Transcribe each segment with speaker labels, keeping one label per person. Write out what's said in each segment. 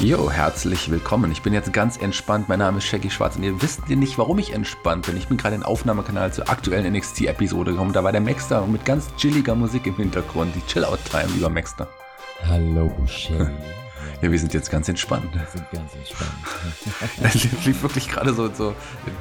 Speaker 1: Jo, herzlich willkommen. Ich bin jetzt ganz entspannt. Mein Name ist Shaggy Schwarz und ihr wisst nicht, warum ich entspannt bin. Ich bin gerade in den Aufnahmekanal zur aktuellen NXT-Episode gekommen. Da war der Maxter mit ganz chilliger Musik im Hintergrund. Die Chill-Out-Time, lieber Maxter.
Speaker 2: Hallo, Shaggy.
Speaker 1: Ja, wir sind jetzt ganz entspannt.
Speaker 2: Wir sind ganz entspannt.
Speaker 1: Es lief wirklich gerade so, so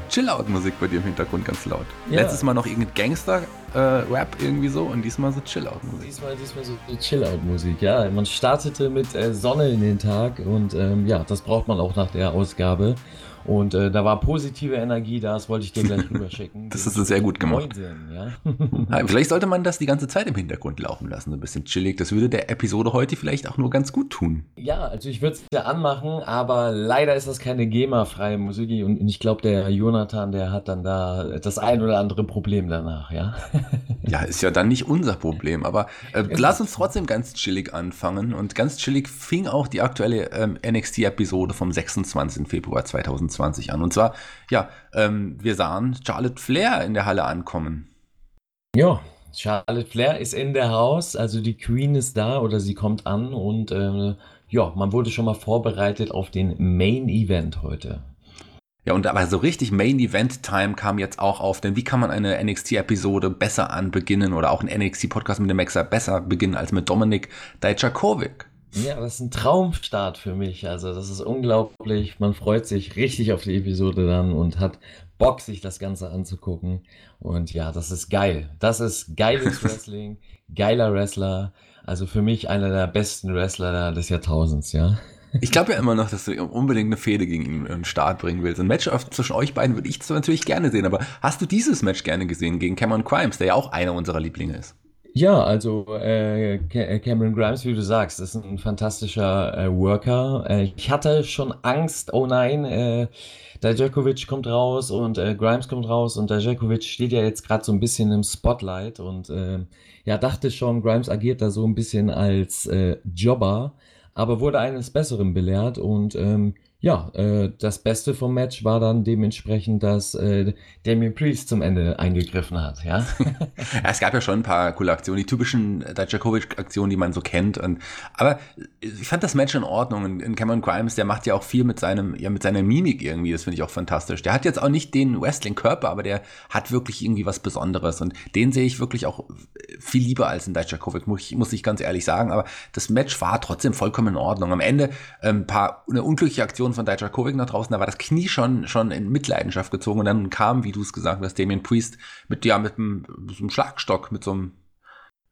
Speaker 1: Chill-Out-Musik bei dir im Hintergrund ganz laut.
Speaker 2: Ja.
Speaker 1: Letztes Mal noch irgendein Gangster-Rap irgendwie so und diesmal so Chill-Out-Musik.
Speaker 2: Diesmal, diesmal so, so Chill-Out-Musik, ja. Man startete mit äh, Sonne in den Tag und ähm, ja, das braucht man auch nach der Ausgabe. Und äh, da war positive Energie da, das wollte ich dir gleich rüberschicken.
Speaker 1: Das ist sehr gut gemacht.
Speaker 2: Ja.
Speaker 1: Ja, Vielleicht sollte man das die ganze Zeit im Hintergrund laufen lassen, so ein bisschen chillig. Das würde der Episode heute vielleicht auch nur ganz gut tun.
Speaker 2: ja, also ich würde es ja anmachen, aber leider ist das keine GEMA-freie Musik und ich glaube, der Jonathan, der hat dann da das ein oder andere Problem danach, ja.
Speaker 1: Ja, ist ja dann nicht unser Problem, aber äh, lass uns trotzdem ganz chillig anfangen. Und ganz chillig fing auch die aktuelle ähm, NXT-Episode vom 26. Februar 2020 an. Und zwar, ja, ähm, wir sahen Charlotte Flair in der Halle ankommen.
Speaker 2: Ja, Charlotte Flair ist in der Haus, also die Queen ist da oder sie kommt an und äh, ja, man wurde schon mal vorbereitet auf den Main Event heute.
Speaker 1: Ja, und aber so richtig Main Event Time kam jetzt auch auf, denn wie kann man eine NXT-Episode besser anbeginnen oder auch einen NXT-Podcast mit dem Maxer besser beginnen als mit Dominik Dijakovic?
Speaker 2: Ja, das ist ein Traumstart für mich. Also das ist unglaublich. Man freut sich richtig auf die Episode dann und hat Bock, sich das Ganze anzugucken. Und ja, das ist geil. Das ist geiles Wrestling, geiler Wrestler. Also für mich einer der besten Wrestler des Jahrtausends, ja.
Speaker 1: Ich glaube ja immer noch, dass du unbedingt eine Fehde gegen ihn in den Start bringen willst. Ein Match zwischen euch beiden würde ich zwar natürlich gerne sehen, aber hast du dieses Match gerne gesehen gegen Cameron Crimes, der ja auch einer unserer Lieblinge ist?
Speaker 2: Ja, also äh, Ca- Cameron Grimes, wie du sagst, ist ein fantastischer äh, Worker. Äh, ich hatte schon Angst, oh nein, äh, Dijakovic kommt raus und äh, Grimes kommt raus und Dijakovic steht ja jetzt gerade so ein bisschen im Spotlight und äh, ja, dachte schon, Grimes agiert da so ein bisschen als äh, Jobber, aber wurde eines Besseren belehrt und ähm, ja, äh, das Beste vom Match war dann dementsprechend, dass äh, Damien Priest zum Ende eingegriffen hat, ja.
Speaker 1: Ja, es gab ja schon ein paar coole Aktionen, die typischen Dijakovic-Aktionen, die man so kennt. Und, aber ich fand das Match in Ordnung. Und Cameron Grimes, der macht ja auch viel mit seinem, ja, mit seiner Mimik irgendwie. Das finde ich auch fantastisch. Der hat jetzt auch nicht den Wrestling-Körper, aber der hat wirklich irgendwie was Besonderes. Und den sehe ich wirklich auch viel lieber als in Dijakovic, muss ich, muss ich ganz ehrlich sagen. Aber das Match war trotzdem vollkommen in Ordnung. Am Ende ein ähm, paar, eine unglückliche Aktion von Dijakovic nach draußen, da war das Knie schon, schon in Mitleidenschaft gezogen. Und dann kam, wie du es gesagt hast, Damien Priest mit, ja, mit einem, so einem Schlagstock, mit so einem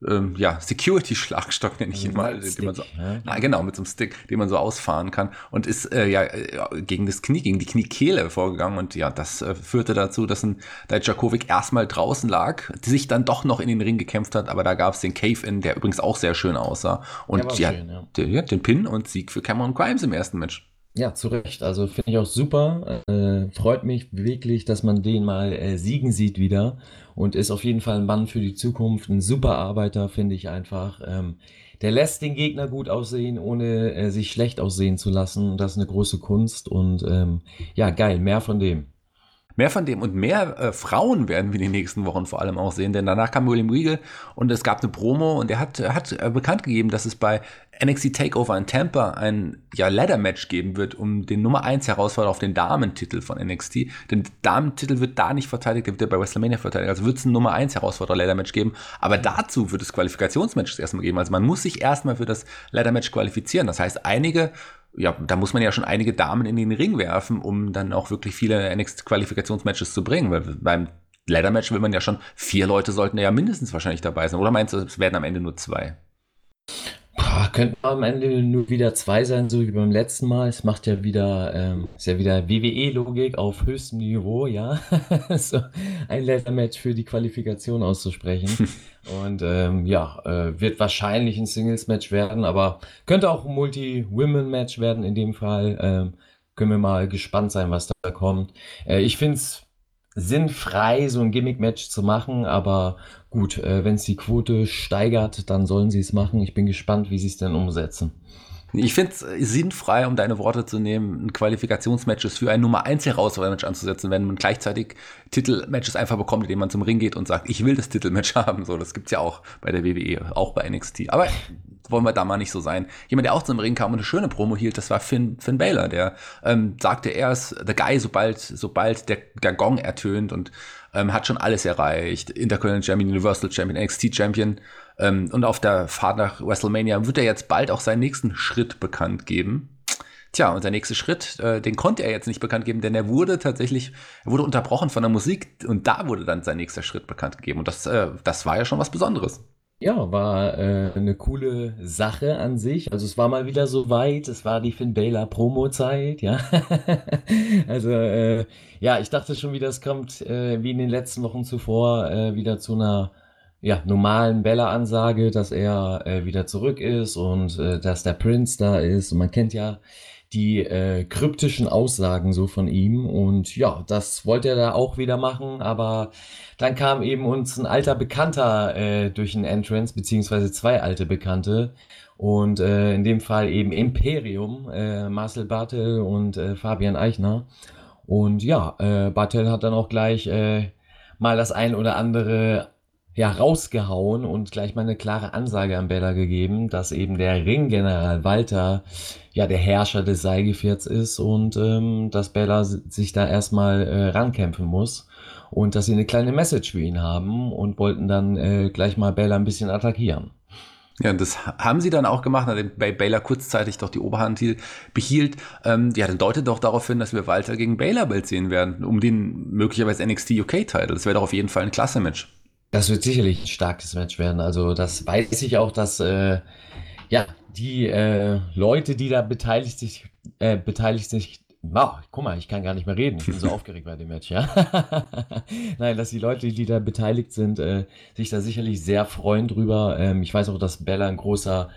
Speaker 1: ähm, ja, Security-Schlagstock nenne ich ihn mal, den man so,
Speaker 2: ja.
Speaker 1: na, genau, mit so einem Stick, den man so ausfahren kann und ist äh, ja äh, gegen das Knie, gegen die Kniekehle vorgegangen und ja, das äh, führte dazu, dass ein Dijakovic erstmal draußen lag, sich dann doch noch in den Ring gekämpft hat, aber da gab es den Cave-In, der übrigens auch sehr schön aussah und ja,
Speaker 2: schön, ja.
Speaker 1: Den, ja, den Pin und Sieg für Cameron Grimes im ersten Match.
Speaker 2: Ja, zu Recht. Also finde ich auch super. Äh, freut mich wirklich, dass man den mal äh, siegen sieht wieder und ist auf jeden Fall ein Mann für die Zukunft. Ein super Arbeiter, finde ich einfach. Ähm, der lässt den Gegner gut aussehen, ohne äh, sich schlecht aussehen zu lassen. Das ist eine große Kunst und ähm, ja, geil, mehr von dem.
Speaker 1: Mehr von dem und mehr äh, Frauen werden wir in den nächsten Wochen vor allem auch sehen, denn danach kam William Regal und es gab eine Promo und er hat, hat äh, bekannt gegeben, dass es bei NXT Takeover in Tampa ein ja, Ladder-Match geben wird, um den Nummer 1 Herausforderer auf den Damentitel von NXT. Den Damentitel wird da nicht verteidigt, der wird ja bei WrestleMania verteidigt. Also wird es ein Nummer 1 Herausforderer Ladder-Match geben, aber dazu wird es Qualifikationsmatches erstmal geben. Also man muss sich erstmal für das Ladder-Match qualifizieren. Das heißt, einige ja, da muss man ja schon einige Damen in den Ring werfen, um dann auch wirklich viele NXT-Qualifikationsmatches zu bringen, weil beim Ladder-Match will man ja schon, vier Leute sollten ja mindestens wahrscheinlich dabei sein. Oder meinst du, es werden am Ende nur zwei?
Speaker 2: Könnten am Ende nur wieder zwei sein, so wie beim letzten Mal. Es macht ja wieder, ähm, ist ja wieder WWE-Logik auf höchstem Niveau, ja. so ein Leather-Match für die Qualifikation auszusprechen. Und ähm, ja, äh, wird wahrscheinlich ein Singles-Match werden, aber könnte auch ein Multi-Women-Match werden in dem Fall. Ähm, können wir mal gespannt sein, was da kommt. Äh, ich finde es sinnfrei, so ein Gimmick-Match zu machen, aber gut, äh, wenn es die Quote steigert, dann sollen sie es machen. Ich bin gespannt, wie sie es denn umsetzen.
Speaker 1: Ich finde es sinnfrei, um deine Worte zu nehmen, ein Qualifikationsmatches für ein Nummer 1 Herausforderer-Match anzusetzen, wenn man gleichzeitig Titelmatches einfach bekommt, indem man zum Ring geht und sagt, ich will das Titelmatch haben. So, das gibt's ja auch bei der WWE, auch bei NXT. Aber wollen wir da mal nicht so sein. Jemand, der auch zum Ring kam und eine schöne Promo hielt, das war Finn, Finn Baylor, der ähm, sagte, er ist the guy, sobald, sobald der, der Gong ertönt und ähm, hat schon alles erreicht. Intercontinental Champion, Universal Champion, NXT Champion. Ähm, und auf der Fahrt nach WrestleMania wird er jetzt bald auch seinen nächsten Schritt bekannt geben. Tja, und der nächste Schritt, äh, den konnte er jetzt nicht bekannt geben, denn er wurde tatsächlich, er wurde unterbrochen von der Musik und da wurde dann sein nächster Schritt bekannt gegeben. Und das, äh, das war ja schon was Besonderes.
Speaker 2: Ja, war äh, eine coole Sache an sich. Also es war mal wieder so weit, es war die Finn Balor Promo-Zeit, ja. also äh, ja, ich dachte schon wieder, es kommt äh, wie in den letzten Wochen zuvor äh, wieder zu einer ja, normalen Bella-Ansage, dass er äh, wieder zurück ist und äh, dass der Prince da ist. Und man kennt ja die äh, kryptischen Aussagen so von ihm. Und ja, das wollte er da auch wieder machen. Aber dann kam eben uns ein alter Bekannter äh, durch den Entrance, beziehungsweise zwei alte Bekannte. Und äh, in dem Fall eben Imperium, äh, Marcel Bartel und äh, Fabian Eichner. Und ja, äh, Bartel hat dann auch gleich äh, mal das ein oder andere ja, rausgehauen und gleich mal eine klare Ansage an Bella gegeben, dass eben der Ringgeneral Walter ja der Herrscher des Seilgefährts ist und ähm, dass Bella sich da erstmal äh, rankämpfen muss und dass sie eine kleine Message für ihn haben und wollten dann äh, gleich mal Bella ein bisschen attackieren.
Speaker 1: Ja, und das haben sie dann auch gemacht, nachdem Baylor kurzzeitig doch die Oberhand behielt. Ähm, ja, dann deutet doch darauf hin, dass wir Walter gegen Baylor bald sehen werden, um den möglicherweise NXT UK-Title. Das wäre doch auf jeden Fall ein klasse Match.
Speaker 2: Das wird sicherlich ein starkes Match werden. Also das weiß ich auch, dass äh, ja die äh, Leute, die da beteiligt sich, äh, beteiligt sich, wow, guck mal, ich kann gar nicht mehr reden. Ich bin so aufgeregt bei dem Match, ja. Nein, dass die Leute, die da beteiligt sind, äh, sich da sicherlich sehr freuen drüber. Ähm, ich weiß auch, dass Bella ein großer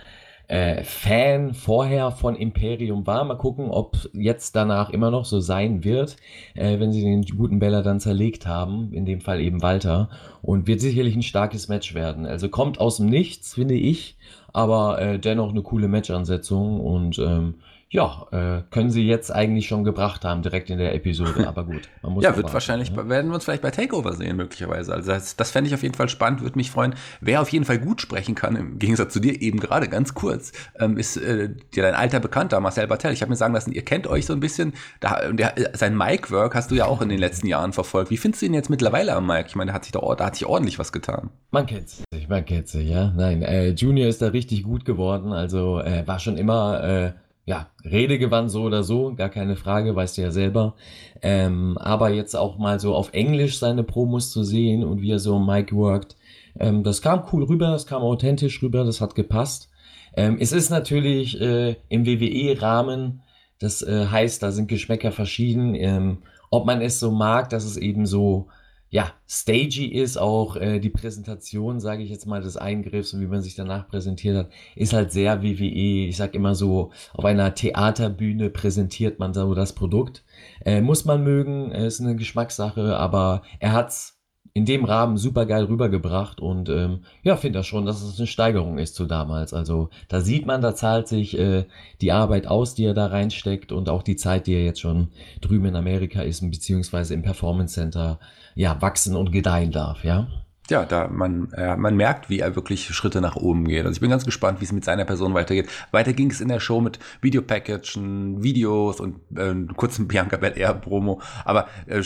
Speaker 2: äh, Fan vorher von Imperium war. Mal gucken, ob jetzt danach immer noch so sein wird, äh, wenn sie den guten Bella dann zerlegt haben. In dem Fall eben Walter. Und wird sicherlich ein starkes Match werden. Also kommt aus dem Nichts, finde ich. Aber äh, dennoch eine coole Matchansetzung. Und ähm, ja, äh, können sie jetzt eigentlich schon gebracht haben, direkt in der Episode, aber gut.
Speaker 1: ja, wird warten, wahrscheinlich, ja? werden wir uns vielleicht bei Takeover sehen, möglicherweise. Also das, das fände ich auf jeden Fall spannend, würde mich freuen. Wer auf jeden Fall gut sprechen kann, im Gegensatz zu dir eben gerade, ganz kurz, ähm, ist äh, ja dein alter Bekannter, Marcel Bartel. Ich habe mir sagen lassen, ihr kennt euch so ein bisschen. Da, der, sein Mic-Work hast du ja auch in den letzten Jahren verfolgt. Wie findest du ihn jetzt mittlerweile am Mic? Ich meine, da hat sich, da, da hat sich ordentlich was getan.
Speaker 2: Man kennt sich, man kennt sich, ja. Nein, äh, Junior ist da richtig gut geworden, also äh, war schon immer Äh, ja, Redegewandt so oder so, gar keine Frage, weißt du ja selber. Ähm, aber jetzt auch mal so auf Englisch seine Promos zu sehen und wie er so Mike worked, ähm, das kam cool rüber, das kam authentisch rüber, das hat gepasst. Ähm, es ist natürlich äh, im WWE-Rahmen, das äh, heißt, da sind Geschmäcker verschieden. Ähm, ob man es so mag, dass es eben so ja, stagey ist auch äh, die Präsentation, sage ich jetzt mal, des Eingriffs und wie man sich danach präsentiert hat, ist halt sehr WWE. Ich sag immer so, auf einer Theaterbühne präsentiert man so das Produkt. Äh, muss man mögen, äh, ist eine Geschmackssache, aber er hat's in dem Rahmen super geil rübergebracht und ähm, ja, finde das schon, dass es eine Steigerung ist zu damals. Also da sieht man, da zahlt sich äh, die Arbeit aus, die er da reinsteckt und auch die Zeit, die er jetzt schon drüben in Amerika ist, beziehungsweise im Performance Center ja wachsen und gedeihen darf, ja
Speaker 1: ja, da man, äh, man merkt, wie er wirklich Schritte nach oben geht. Also ich bin ganz gespannt, wie es mit seiner Person weitergeht. Weiter ging es in der Show mit Videopackagen, Videos und äh, kurzen Bianca Belair Promo. Aber äh,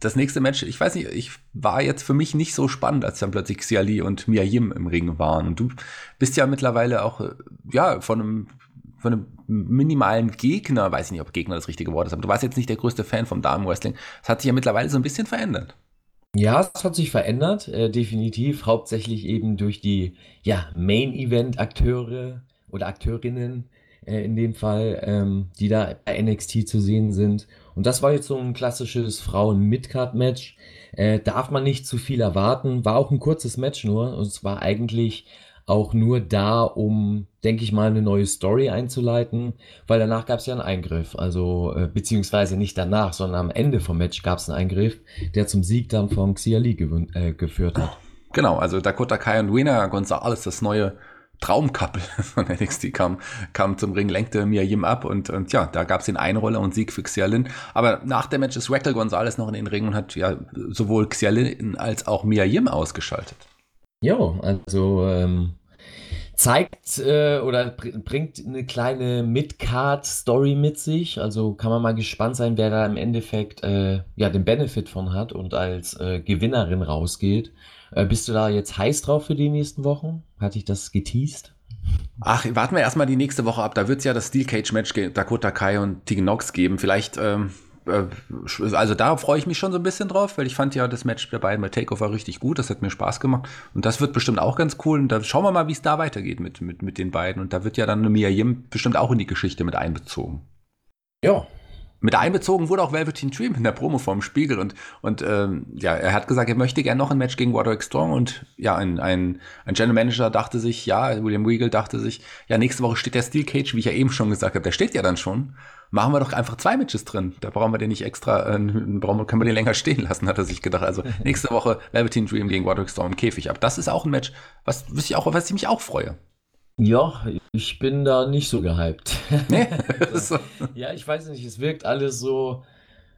Speaker 1: das nächste Match, ich weiß nicht, ich war jetzt für mich nicht so spannend, als dann plötzlich Xiali und Mia Yim im Ring waren. Und du bist ja mittlerweile auch, äh, ja, von einem von einem minimalen Gegner, weiß ich nicht, ob Gegner das richtige Wort ist, aber du warst jetzt nicht der größte Fan vom Damenwrestling. Das hat sich ja mittlerweile so ein bisschen verändert.
Speaker 2: Ja, es hat sich verändert, äh, definitiv, hauptsächlich eben durch die ja, Main-Event-Akteure oder Akteurinnen äh, in dem Fall, ähm, die da bei NXT zu sehen sind. Und das war jetzt so ein klassisches Frauen-Midcard-Match. Äh, darf man nicht zu viel erwarten. War auch ein kurzes Match nur. Und zwar eigentlich auch nur da, um, denke ich mal, eine neue Story einzuleiten, weil danach gab es ja einen Eingriff, also äh, beziehungsweise nicht danach, sondern am Ende vom Match gab es einen Eingriff, der zum Sieg dann vom Xiali äh, geführt hat.
Speaker 1: Genau, also Dakota Kai und Wiener Gonzalez, das neue Traumkappel von NXT kam, kam zum Ring, lenkte Mia Yim ab und, und ja, da gab es den Einroller und Sieg für Xialin. Aber nach dem Match ist Raquel Gonzalez noch in den Ring und hat ja sowohl Xialin als auch Mia Yim ausgeschaltet.
Speaker 2: Ja, also ähm, zeigt äh, oder br bringt eine kleine Mid-Card-Story mit sich. Also kann man mal gespannt sein, wer da im Endeffekt äh, ja den Benefit von hat und als äh, Gewinnerin rausgeht. Äh, bist du da jetzt heiß drauf für die nächsten Wochen? Hatte ich das geteased?
Speaker 1: Ach, warten wir erstmal die nächste Woche ab. Da wird es ja das Steel Cage Match Dakota Kai und Tegan Nox geben. Vielleicht, ähm, äh, also da freue ich mich schon so ein bisschen drauf, weil ich fand ja das Match der beiden bei Takeover richtig gut. Das hat mir Spaß gemacht. Und das wird bestimmt auch ganz cool. Und da schauen wir mal, wie es da weitergeht mit, mit, mit den beiden. Und da wird ja dann eine Mia Yim bestimmt auch in die Geschichte mit einbezogen.
Speaker 2: Ja,
Speaker 1: mit einbezogen wurde auch Velveteen Dream in der Promo vom Spiegel und, und ähm, ja, er hat gesagt, er möchte gerne noch ein Match gegen Roderick Strong und ja, ein, ein, ein General Manager dachte sich, ja, William Regal dachte sich, ja, nächste Woche steht der Steel Cage, wie ich ja eben schon gesagt habe, der steht ja dann schon. Machen wir doch einfach zwei Matches drin. Da brauchen wir den nicht extra, äh, brauchen, können wir den länger stehen lassen, hat er sich gedacht. Also nächste Woche Velveteen Dream gegen Roderick Strong im Käfig. Aber das ist auch ein Match, was, was ich auch, was ich mich auch freue.
Speaker 2: Ja, ich bin da nicht so gehypt.
Speaker 1: Nee?
Speaker 2: ja, ich weiß nicht, es wirkt alles so,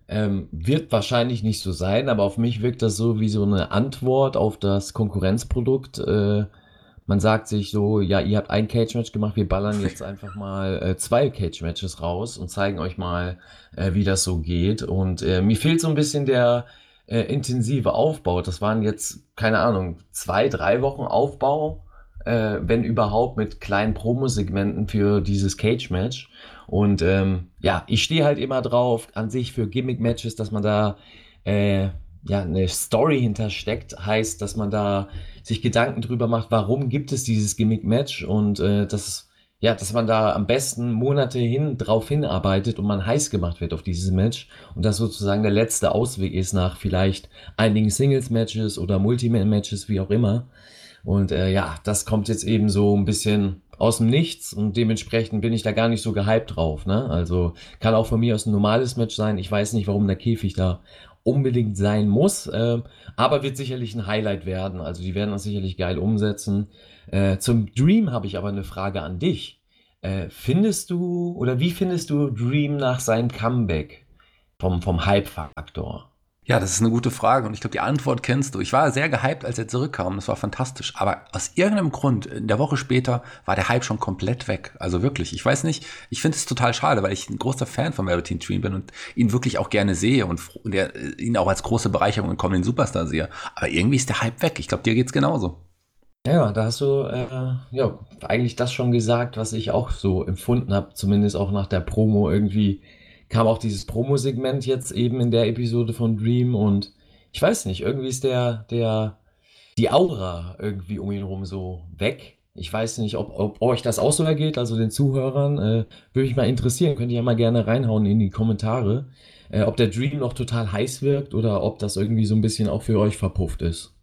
Speaker 2: ähm, wird wahrscheinlich nicht so sein, aber auf mich wirkt das so wie so eine Antwort auf das Konkurrenzprodukt. Äh, man sagt sich so, ja, ihr habt ein Cage-Match gemacht, wir ballern jetzt einfach mal äh, zwei Cage-Matches raus und zeigen euch mal, äh, wie das so geht. Und äh, mir fehlt so ein bisschen der äh, intensive Aufbau. Das waren jetzt, keine Ahnung, zwei, drei Wochen Aufbau äh, wenn überhaupt, mit kleinen Promo-Segmenten für dieses Cage-Match. Und ähm, ja, ich stehe halt immer drauf, an sich für Gimmick-Matches, dass man da äh, ja, eine Story hintersteckt, heißt, dass man da sich Gedanken drüber macht, warum gibt es dieses Gimmick-Match und äh, dass, ja, dass man da am besten Monate hin drauf hinarbeitet und man heiß gemacht wird auf dieses Match und das sozusagen der letzte Ausweg ist nach vielleicht einigen Singles-Matches oder Multiman-Matches, wie auch immer. Und äh, ja, das kommt jetzt eben so ein bisschen aus dem Nichts und dementsprechend bin ich da gar nicht so gehypt drauf. Ne? Also kann auch von mir aus ein normales Match sein. Ich weiß nicht, warum der Käfig da unbedingt sein muss, äh, aber wird sicherlich ein Highlight werden. Also die werden das sicherlich geil umsetzen. Äh, zum Dream habe ich aber eine Frage an dich. Äh, findest du oder wie findest du Dream nach seinem Comeback vom, vom Hype-Faktor?
Speaker 1: Ja, das ist eine gute Frage und ich glaube, die Antwort kennst du. Ich war sehr gehypt, als er zurückkam. Das war fantastisch. Aber aus irgendeinem Grund, in der Woche später, war der Hype schon komplett weg. Also wirklich, ich weiß nicht, ich finde es total schade, weil ich ein großer Fan von Velveteen Dream bin und ihn wirklich auch gerne sehe und, und er, ihn auch als große Bereicherung in kommenden Superstar sehe. Aber irgendwie ist der Hype weg. Ich glaube, dir geht's genauso.
Speaker 2: Ja, da hast du äh, ja eigentlich das schon gesagt, was ich auch so empfunden habe, zumindest auch nach der Promo irgendwie kam auch dieses Promo-Segment jetzt eben in der Episode von Dream und ich weiß nicht, irgendwie ist der, der, die Aura irgendwie um ihn herum so weg. Ich weiß nicht, ob, ob euch das auch so ergeht, also den Zuhörern, äh, würde mich mal interessieren, könnt ihr ja mal gerne reinhauen in die Kommentare, äh, ob der Dream noch total heiß wirkt oder ob das irgendwie so ein bisschen auch für euch verpufft ist.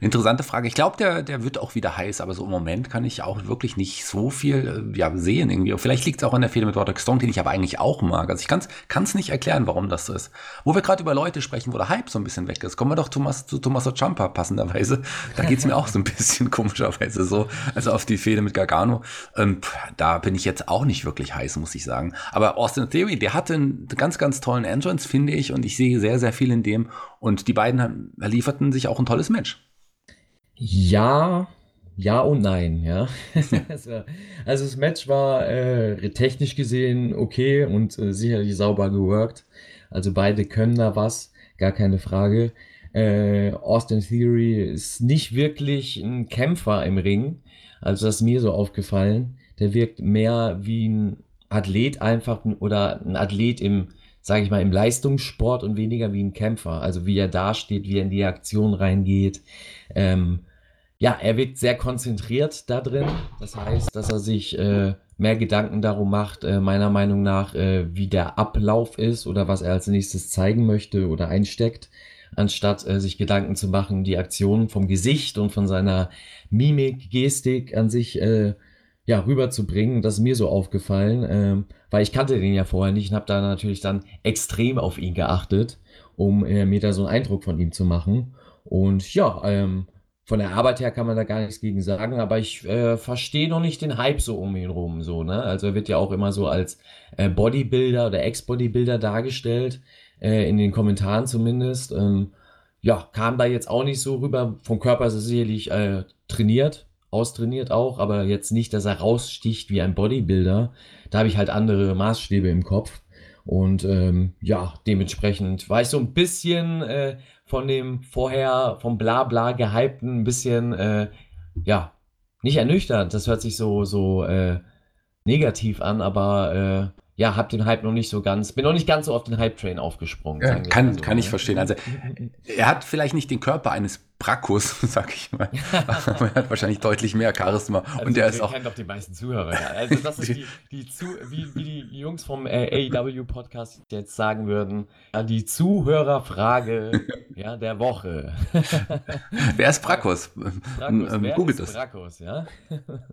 Speaker 1: Interessante Frage. Ich glaube, der, der wird auch wieder heiß, aber so im Moment kann ich auch wirklich nicht so viel äh, ja, sehen irgendwie. Vielleicht liegt es auch an der Fehde mit Roderick Strong, den ich aber eigentlich auch mag. Also ich kann es nicht erklären, warum das so ist. Wo wir gerade über Leute sprechen, wo der Hype so ein bisschen weg ist, kommen wir doch Thomas, zu Tommaso Ciampa passenderweise. Da geht es mir auch so ein bisschen komischerweise so. Also auf die Fehde mit Gargano. Ähm, da bin ich jetzt auch nicht wirklich heiß, muss ich sagen. Aber Austin Theory, der hatte einen ganz, ganz tollen Entrance, finde ich. Und ich sehe sehr, sehr viel in dem. Und die beiden lieferten sich auch ein tolles Match.
Speaker 2: Ja, ja und nein, ja. also das Match war äh, technisch gesehen okay und äh, sicherlich sauber geworkt. Also beide können da was, gar keine Frage. Äh, Austin Theory ist nicht wirklich ein Kämpfer im Ring. Also das ist mir so aufgefallen. Der wirkt mehr wie ein Athlet einfach oder ein Athlet im, sage ich mal, im Leistungssport und weniger wie ein Kämpfer. Also wie er dasteht, wie er in die Aktion reingeht. Ähm, ja, er wirkt sehr konzentriert da drin. Das heißt, dass er sich äh, mehr Gedanken darum macht, äh, meiner Meinung nach, äh, wie der Ablauf ist oder was er als nächstes zeigen möchte oder einsteckt. anstatt äh, sich Gedanken zu machen, die Aktion vom Gesicht und von seiner Mimik, Gestik an sich äh, ja, rüberzubringen. Das ist mir so aufgefallen, ähm, weil ich kannte den ja vorher nicht und habe da natürlich dann extrem auf ihn geachtet, um äh, mir da so einen Eindruck von ihm zu machen. Und ja, ähm, von der Arbeit her kann man da gar nichts gegen sagen, aber ich äh, verstehe noch nicht den Hype so um ihn rum. So, ne? Also er wird ja auch immer so als äh, Bodybuilder oder Ex-Bodybuilder dargestellt, äh, in den Kommentaren zumindest. Ähm, ja, kam da jetzt auch nicht so rüber. Vom Körper ist er sicherlich äh, trainiert, austrainiert auch, aber jetzt nicht, dass er raussticht wie ein Bodybuilder. Da habe ich halt andere Maßstäbe im Kopf. Und ähm, ja, dementsprechend war ich so ein bisschen äh, von dem vorher vom Blabla gehypten ein bisschen, äh, ja, nicht ernüchternd. Das hört sich so, so äh, negativ an, aber äh, ja, hab den Hype noch nicht so ganz, bin noch nicht ganz so auf den Hype-Train aufgesprungen.
Speaker 1: Ja, kann, so, kann ich ne? verstehen. Also, er hat vielleicht nicht den Körper eines Brackus, sag ich mal. Aber er hat wahrscheinlich deutlich mehr Charisma.
Speaker 2: Also und er ist auch. kennt doch die meisten Zuhörer. Ja. Also, das ist die, die zu, wie, wie die Jungs vom äh, AEW-Podcast jetzt sagen würden, die Zuhörerfrage ja, der Woche.
Speaker 1: wer ist Brackus?
Speaker 2: Brackus ähm, Googelt das. Brackus, ja?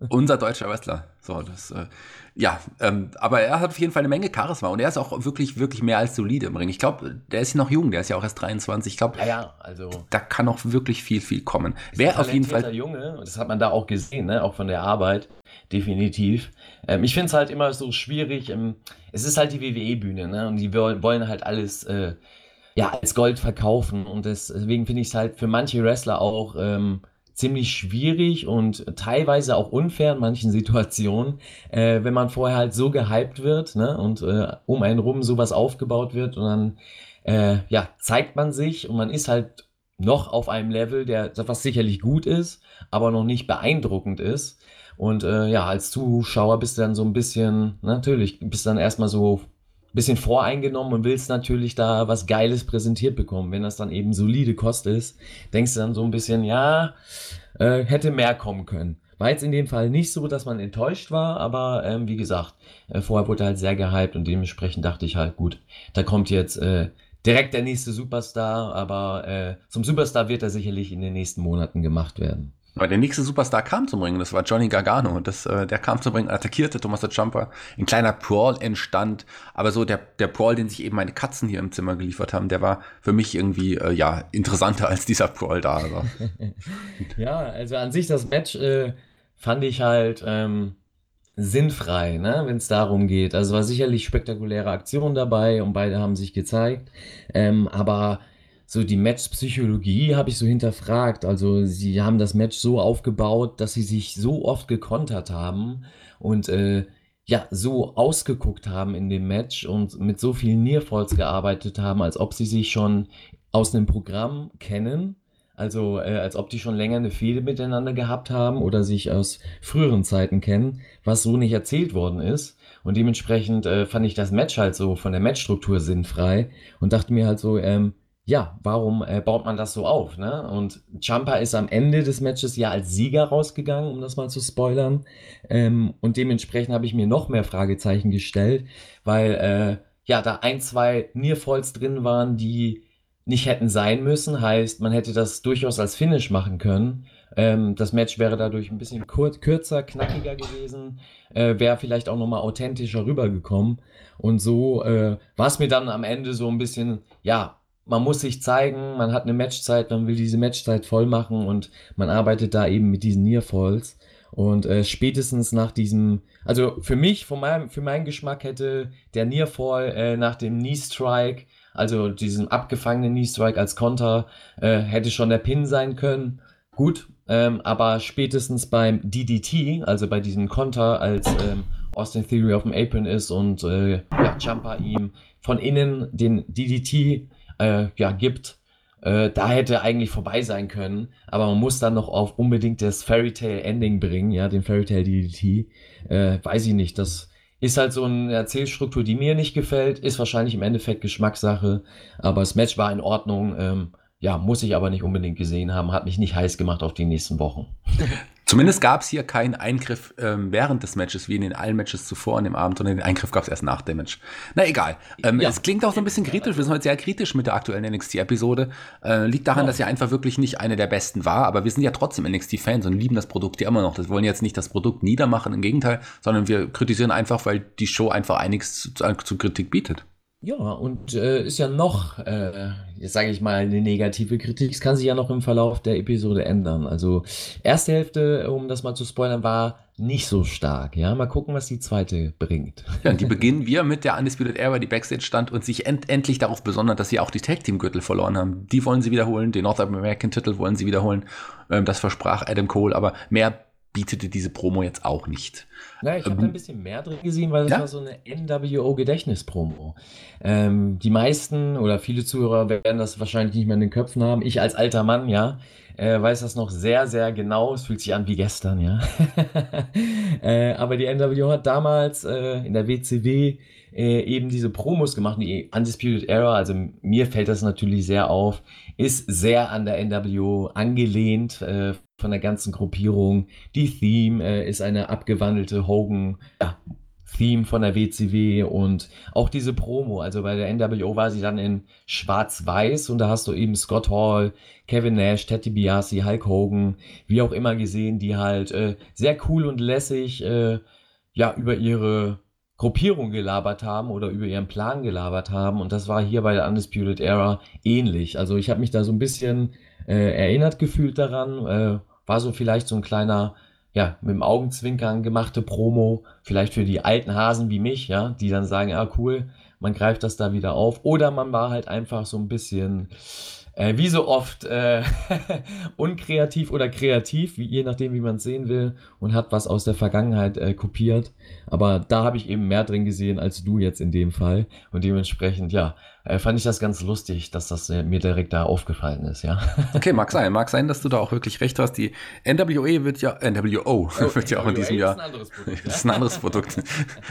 Speaker 1: Unser deutscher Wrestler. So, das, äh, ja, ähm, aber er hat auf jeden Fall eine Menge Charisma und er ist auch wirklich, wirklich mehr als solide im Ring. Ich glaube, der ist noch jung, der ist ja auch erst 23. Ich glaube,
Speaker 2: ja, ja, also
Speaker 1: da kann auch wirklich viel, viel kommen. Wer auf jeden Fall.
Speaker 2: Junge, das hat man da auch gesehen, ne? auch von der Arbeit, definitiv. Ähm, ich finde es halt immer so schwierig. Ähm, es ist halt die WWE-Bühne, ne? Und die wollen halt alles. Äh, ja, als Gold verkaufen und deswegen finde ich es halt für manche Wrestler auch ähm, ziemlich schwierig und teilweise auch unfair in manchen Situationen, äh, wenn man vorher halt so gehypt wird ne, und äh, um einen rum sowas aufgebaut wird und dann äh, ja, zeigt man sich und man ist halt noch auf einem Level, der was sicherlich gut ist, aber noch nicht beeindruckend ist. Und äh, ja, als Zuschauer bist du dann so ein bisschen, natürlich, bist dann erstmal so bisschen voreingenommen und willst natürlich da was Geiles präsentiert bekommen. Wenn das dann eben solide Kost ist, denkst du dann so ein bisschen, ja, äh, hätte mehr kommen können. War jetzt in dem Fall nicht so, dass man enttäuscht war, aber ähm, wie gesagt, äh, vorher wurde halt sehr gehypt und dementsprechend dachte ich halt, gut, da kommt jetzt äh, direkt der nächste Superstar, aber äh, zum Superstar wird er sicherlich in den nächsten Monaten gemacht werden.
Speaker 1: Aber der nächste Superstar kam zum Ringen, das war Johnny Gargano. Das, äh, der kam zum Ringen, attackierte Thomas der Jumper. Ein kleiner Brawl entstand. Aber so der, der Brawl, den sich eben meine Katzen hier im Zimmer geliefert haben, der war für mich irgendwie, äh, ja, interessanter als dieser Brawl da. Also.
Speaker 2: ja, also an sich das Match äh, fand ich halt ähm, sinnfrei, ne, wenn es darum geht. Also war sicherlich spektakuläre Aktion dabei und beide haben sich gezeigt. Ähm, aber so die Match-Psychologie habe ich so hinterfragt. Also sie haben das Match so aufgebaut, dass sie sich so oft gekontert haben und äh, ja, so ausgeguckt haben in dem Match und mit so vielen Nearfalls gearbeitet haben, als ob sie sich schon aus einem Programm kennen. Also äh, als ob die schon länger eine Fehde miteinander gehabt haben oder sich aus früheren Zeiten kennen, was so nicht erzählt worden ist. Und dementsprechend äh, fand ich das Match halt so von der Matchstruktur sinnfrei und dachte mir halt so, ähm, ja, warum äh, baut man das so auf? Ne? Und Champa ist am Ende des Matches ja als Sieger rausgegangen, um das mal zu spoilern. Ähm, und dementsprechend habe ich mir noch mehr Fragezeichen gestellt, weil äh, ja da ein, zwei Nearfalls drin waren, die nicht hätten sein müssen. Heißt, man hätte das durchaus als Finish machen können. Ähm, das Match wäre dadurch ein bisschen kur kürzer, knackiger gewesen, äh, wäre vielleicht auch nochmal authentischer rübergekommen. Und so äh, war es mir dann am Ende so ein bisschen, ja, man muss sich zeigen, man hat eine Matchzeit, man will diese Matchzeit voll machen und man arbeitet da eben mit diesen Nearfalls. Und äh, spätestens nach diesem, also für mich, von meinem, für meinen Geschmack hätte der Nearfall äh, nach dem Knee Strike, also diesem abgefangenen Knee Strike als Konter, äh, hätte schon der Pin sein können. Gut, ähm, aber spätestens beim DDT, also bei diesem Konter, als ähm, Austin Theory auf dem Apron ist und äh, ja, Jumper ihm von innen den DDT äh, ja, gibt. Äh, da hätte eigentlich vorbei sein können, aber man muss dann noch auf unbedingt das Fairy Tale Ending bringen, ja, den Fairy Tale DDT. Äh, weiß ich nicht, das ist halt so eine Erzählstruktur, die mir nicht gefällt, ist wahrscheinlich im Endeffekt Geschmackssache, aber das Match war in Ordnung. Ähm, ja, muss ich aber nicht unbedingt gesehen haben, hat mich nicht heiß gemacht auf die nächsten Wochen.
Speaker 1: Zumindest gab es hier keinen Eingriff ähm, während des Matches, wie in den allen Matches zuvor an dem Abend, sondern den Eingriff gab es erst nach dem Match. Na egal. Ähm, ja. Es klingt auch so ein bisschen kritisch. Wir sind heute sehr kritisch mit der aktuellen NXT-Episode. Äh, liegt daran, oh. dass sie einfach wirklich nicht eine der besten war, aber wir sind ja trotzdem NXT-Fans und lieben das Produkt ja immer noch. Das wollen jetzt nicht das Produkt niedermachen, im Gegenteil, sondern wir kritisieren einfach, weil die Show einfach einiges zu, zu Kritik bietet.
Speaker 2: Ja, und äh, ist ja noch, äh, jetzt sage ich mal, eine negative Kritik. Es kann sich ja noch im Verlauf der Episode ändern. Also, erste Hälfte, um das mal zu spoilern, war nicht so stark. Ja, mal gucken, was die zweite bringt.
Speaker 1: Ja, die beginnen wir mit der Undisputed Era, die Backstage stand und sich end endlich darauf besonders, dass sie auch die Tag Team Gürtel verloren haben. Die wollen sie wiederholen, den North American Titel wollen sie wiederholen. Ähm, das versprach Adam Cole, aber mehr bietete diese Promo jetzt auch nicht.
Speaker 2: Na, ich habe ähm, da ein bisschen mehr drin gesehen, weil es ja? war so eine NWO-Gedächtnis-Promo. Ähm, die meisten oder viele Zuhörer werden das wahrscheinlich nicht mehr in den Köpfen haben. Ich als alter Mann, ja, äh, weiß das noch sehr, sehr genau. Es fühlt sich an wie gestern, ja. äh, aber die NWO hat damals äh, in der WCW äh, eben diese Promos gemacht, die Undisputed Era, also mir fällt das natürlich sehr auf, ist sehr an der NWO angelehnt äh, von der ganzen Gruppierung. Die Theme äh, ist eine abgewandelte Hogan. Ja, Theme von der WCW und auch diese Promo, also bei der NWO war sie dann in schwarz-weiß und da hast du eben Scott Hall, Kevin Nash, Teddy Biasi, Hulk Hogan, wie auch immer gesehen, die halt äh, sehr cool und lässig äh, ja über ihre Gruppierung gelabert haben oder über ihren Plan gelabert haben und das war hier bei der Undisputed Era ähnlich. Also ich habe mich da so ein bisschen äh, erinnert gefühlt daran, äh, war so vielleicht so ein kleiner, ja, mit dem Augenzwinkern gemachte Promo, vielleicht für die alten Hasen wie mich, ja, die dann sagen, ah cool, man greift das da wieder auf. Oder man war halt einfach so ein bisschen, äh, wie so oft, äh, unkreativ oder kreativ, wie, je nachdem, wie man es sehen will, und hat was aus der Vergangenheit äh, kopiert. Aber da habe ich eben mehr drin gesehen als du jetzt in dem Fall. Und dementsprechend, ja, äh, fand ich das ganz lustig, dass das äh, mir direkt da aufgefallen ist, ja.
Speaker 1: Okay, mag sein, mag sein, dass du da auch wirklich recht hast. Die NWA wird ja, NWO oh, wird ja auch in diesem Jahr. Ist ein anderes Produkt. das ist ein anderes Produkt.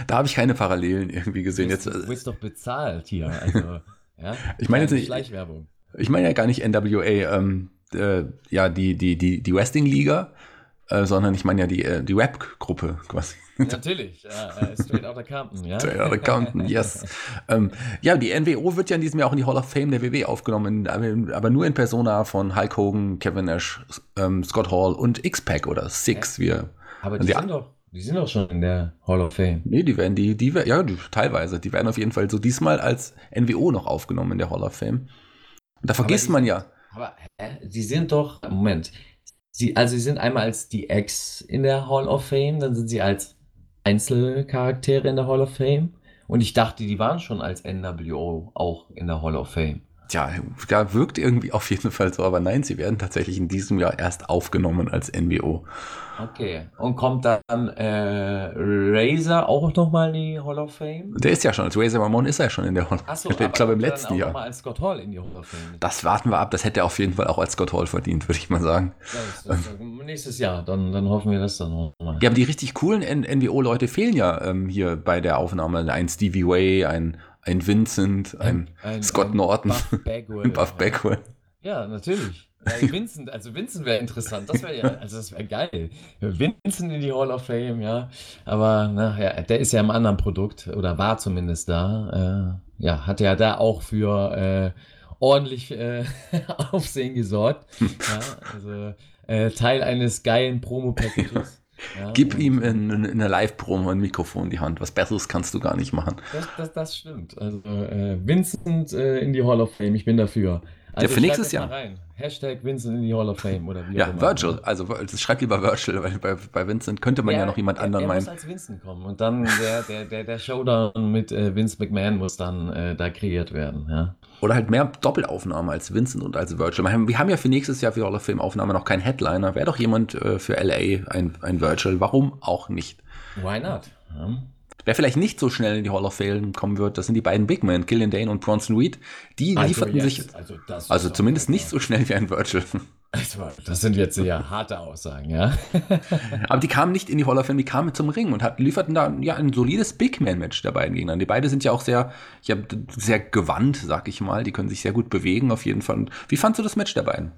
Speaker 1: da habe ich keine Parallelen irgendwie gesehen.
Speaker 2: Du bist,
Speaker 1: jetzt,
Speaker 2: du bist doch bezahlt hier, also, ja.
Speaker 1: Ich meine jetzt nicht. Schleichwerbung. Ich meine ja gar nicht NWA, ähm, äh, ja, die, die, die, die Wrestling-Liga, äh, sondern ich meine ja die, äh, die Rap-Gruppe quasi.
Speaker 2: Natürlich, äh, Straight Outta Compton, ja.
Speaker 1: Straight Outta Compton, yes. ähm, ja, die NWO wird ja in diesem Jahr auch in die Hall of Fame der WW aufgenommen, aber nur in Persona von Hulk Hogan, Kevin Nash, ähm, Scott Hall und X-Pac oder Six, ja. wir.
Speaker 2: Aber die, die sind doch die sind doch schon in der Hall of Fame.
Speaker 1: Nee, die werden, die, die, ja, die, teilweise. Die werden auf jeden Fall so diesmal als NWO noch aufgenommen in der Hall of Fame. Da vergisst die, man ja.
Speaker 2: Aber hä? sie sind doch, Moment. Sie, also sie sind einmal als die Ex in der Hall of Fame, dann sind sie als Einzelcharaktere in der Hall of Fame. Und ich dachte, die waren schon als NWO auch in der Hall of Fame.
Speaker 1: Tja, ja, wirkt irgendwie auf jeden Fall so, aber nein, sie werden tatsächlich in diesem Jahr erst aufgenommen als NWO.
Speaker 2: Okay. Und kommt dann äh, Razor auch nochmal in die Hall of Fame?
Speaker 1: Der ist ja schon, als Razor Ramon ist er ja schon in der Hall of
Speaker 2: Fame. Achso, ich glaube im letzten Jahr. mal als Scott Hall in die Hall of
Speaker 1: Fame. Das warten wir ab, das hätte er auf jeden Fall auch als Scott Hall verdient, würde ich mal sagen.
Speaker 2: Ja, das, das, nächstes Jahr, dann, dann hoffen wir das dann
Speaker 1: nochmal. Ja, aber die richtig coolen NWO-Leute fehlen ja ähm, hier bei der Aufnahme. Ein Stevie Way, ein ein Vincent, ein, ein Scott ein Norton, Buff Bagwell. Buff Bagwell.
Speaker 2: Ja, natürlich. Ja, Vincent, also Vincent wäre interessant, das wäre ja, also das wäre geil. Vincent in die Hall of Fame, ja. Aber na, ja, der ist ja im anderen Produkt oder war zumindest da. Äh, ja, hat ja da auch für äh, ordentlich äh, Aufsehen gesorgt. ja, also äh, Teil eines geilen Promo-Packages.
Speaker 1: Ja, Gib ihm in, in, in einer Live-Promo ein Mikrofon in die Hand. Was Besseres kannst du gar nicht machen.
Speaker 2: Das, das, das stimmt. Also äh, Vincent äh, in die Hall of Fame, ich bin dafür.
Speaker 1: Also ja, für nächstes Jahr.
Speaker 2: Hashtag Vincent in die Hall of Fame oder wie
Speaker 1: Ja, Virgil. Also schreib lieber Virgil, weil bei, bei Vincent könnte man ja, ja noch jemand anderen meinen.
Speaker 2: Er muss als Vincent kommen und dann der, der, der, der Showdown mit äh, Vince McMahon muss dann äh, da kreiert werden. Ja.
Speaker 1: Oder halt mehr Doppelaufnahmen als Vincent und als Virgil. Wir haben ja für nächstes Jahr für Hall of Fame Aufnahme noch keinen Headliner. Wäre doch jemand äh, für LA ein, ein Virgil. Warum auch nicht?
Speaker 2: Why not? Ja.
Speaker 1: Wer vielleicht nicht so schnell in die Hall of Fame kommen wird, das sind die beiden Big Men, Killian Dane und Bronson Reed. Die also lieferten jetzt, sich, also, also zumindest nicht so schnell wie ein Virgil.
Speaker 2: Also, das sind jetzt sehr harte Aussagen, ja.
Speaker 1: Aber die kamen nicht in die Hall of Fame, die kamen zum Ring und hat, lieferten da ja ein solides Big Man-Match der beiden Gegner. Die beiden sind ja auch sehr, ja, sehr gewandt, sag ich mal. Die können sich sehr gut bewegen, auf jeden Fall. wie fandst du das Match der beiden?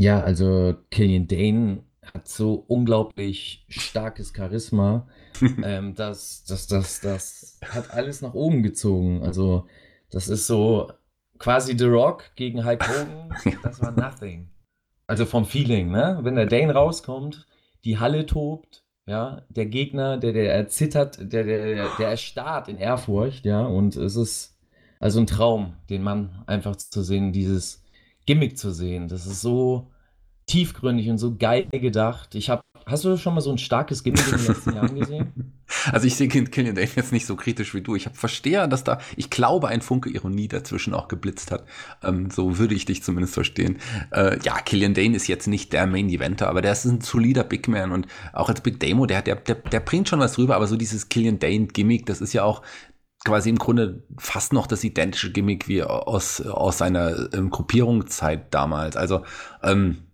Speaker 2: Ja, also Killian Dane hat so unglaublich starkes Charisma. ähm, das, das, das, das hat alles nach oben gezogen. Also, das ist so quasi The Rock gegen Hulk Hogan. Das war nothing. Also vom Feeling, ne? Wenn der Dane rauskommt, die Halle tobt, ja, der Gegner, der, der erzittert, der, der, der erstarrt in Ehrfurcht, ja, und es ist also ein Traum, den Mann einfach zu sehen, dieses Gimmick zu sehen. Das ist so tiefgründig und so geil gedacht. Ich habe, hast du schon mal so ein starkes Gimmick in den letzten Jahren gesehen?
Speaker 1: Also ich sehe Killian Dane jetzt nicht so kritisch wie du. Ich verstehe, dass da, ich glaube, ein Funke Ironie dazwischen auch geblitzt hat. Ähm, so würde ich dich zumindest verstehen. Äh, ja, Killian Dane ist jetzt nicht der Main Eventer, aber der ist ein solider Big Man und auch als Big Demo, der, der, der, der bringt schon was rüber, aber so dieses Killian Dane Gimmick, das ist ja auch quasi im Grunde fast noch das identische Gimmick wie aus, aus seiner ähm, Gruppierungszeit damals. Also, ähm,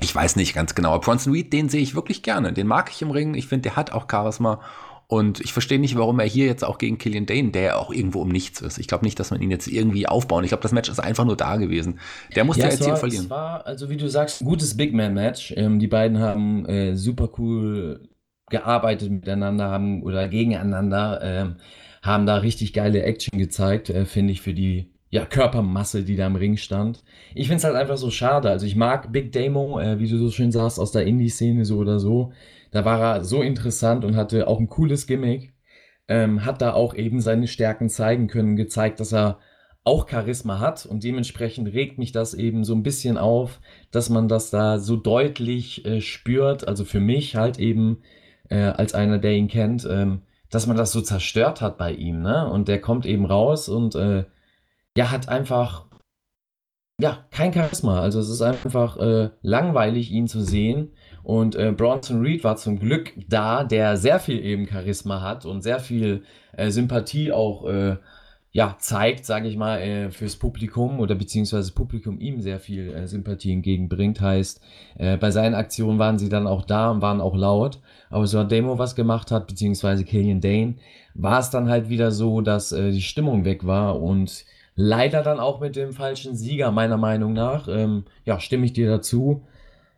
Speaker 1: ich weiß nicht ganz genau. Bronson Reed, den sehe ich wirklich gerne. Den mag ich im Ring. Ich finde, der hat auch Charisma. Und ich verstehe nicht, warum er hier jetzt auch gegen Killian Dane, der ja auch irgendwo um nichts ist. Ich glaube nicht, dass man ihn jetzt irgendwie aufbauen. Ich glaube, das Match ist einfach nur da gewesen. Der musste ja, jetzt war, hier verlieren.
Speaker 2: Es war, also wie du sagst, ein gutes Big Man-Match. Ähm, die beiden haben äh, super cool gearbeitet miteinander, haben oder gegeneinander, ähm, haben da richtig geile Action gezeigt, äh, finde ich, für die ja, Körpermasse, die da im Ring stand. Ich finde es halt einfach so schade. Also ich mag Big Damo, äh, wie du so schön sagst, aus der Indie-Szene so oder so. Da war er so interessant und hatte auch ein cooles Gimmick. Ähm, hat da auch eben seine Stärken zeigen können, gezeigt, dass er auch Charisma hat und dementsprechend regt mich das eben so ein bisschen auf, dass man das da so deutlich äh, spürt. Also für mich halt eben äh, als einer, der ihn kennt, ähm, dass man das so zerstört hat bei ihm. Ne? Und der kommt eben raus und äh, ja, hat einfach, ja, kein Charisma. Also es ist einfach äh, langweilig, ihn zu sehen. Und äh, Bronson Reed war zum Glück da, der sehr viel eben Charisma hat und sehr viel äh, Sympathie auch äh, ja, zeigt, sage ich mal, äh, fürs Publikum oder beziehungsweise Publikum ihm sehr viel äh, Sympathie entgegenbringt. Heißt, bei seinen Aktionen waren sie dann auch da und waren auch laut. Aber so hat Demo was gemacht hat, beziehungsweise Killian Dane, war es dann halt wieder so, dass die Stimmung weg war und Leider dann auch mit dem falschen Sieger, meiner Meinung nach. Ähm, ja, stimme ich dir dazu.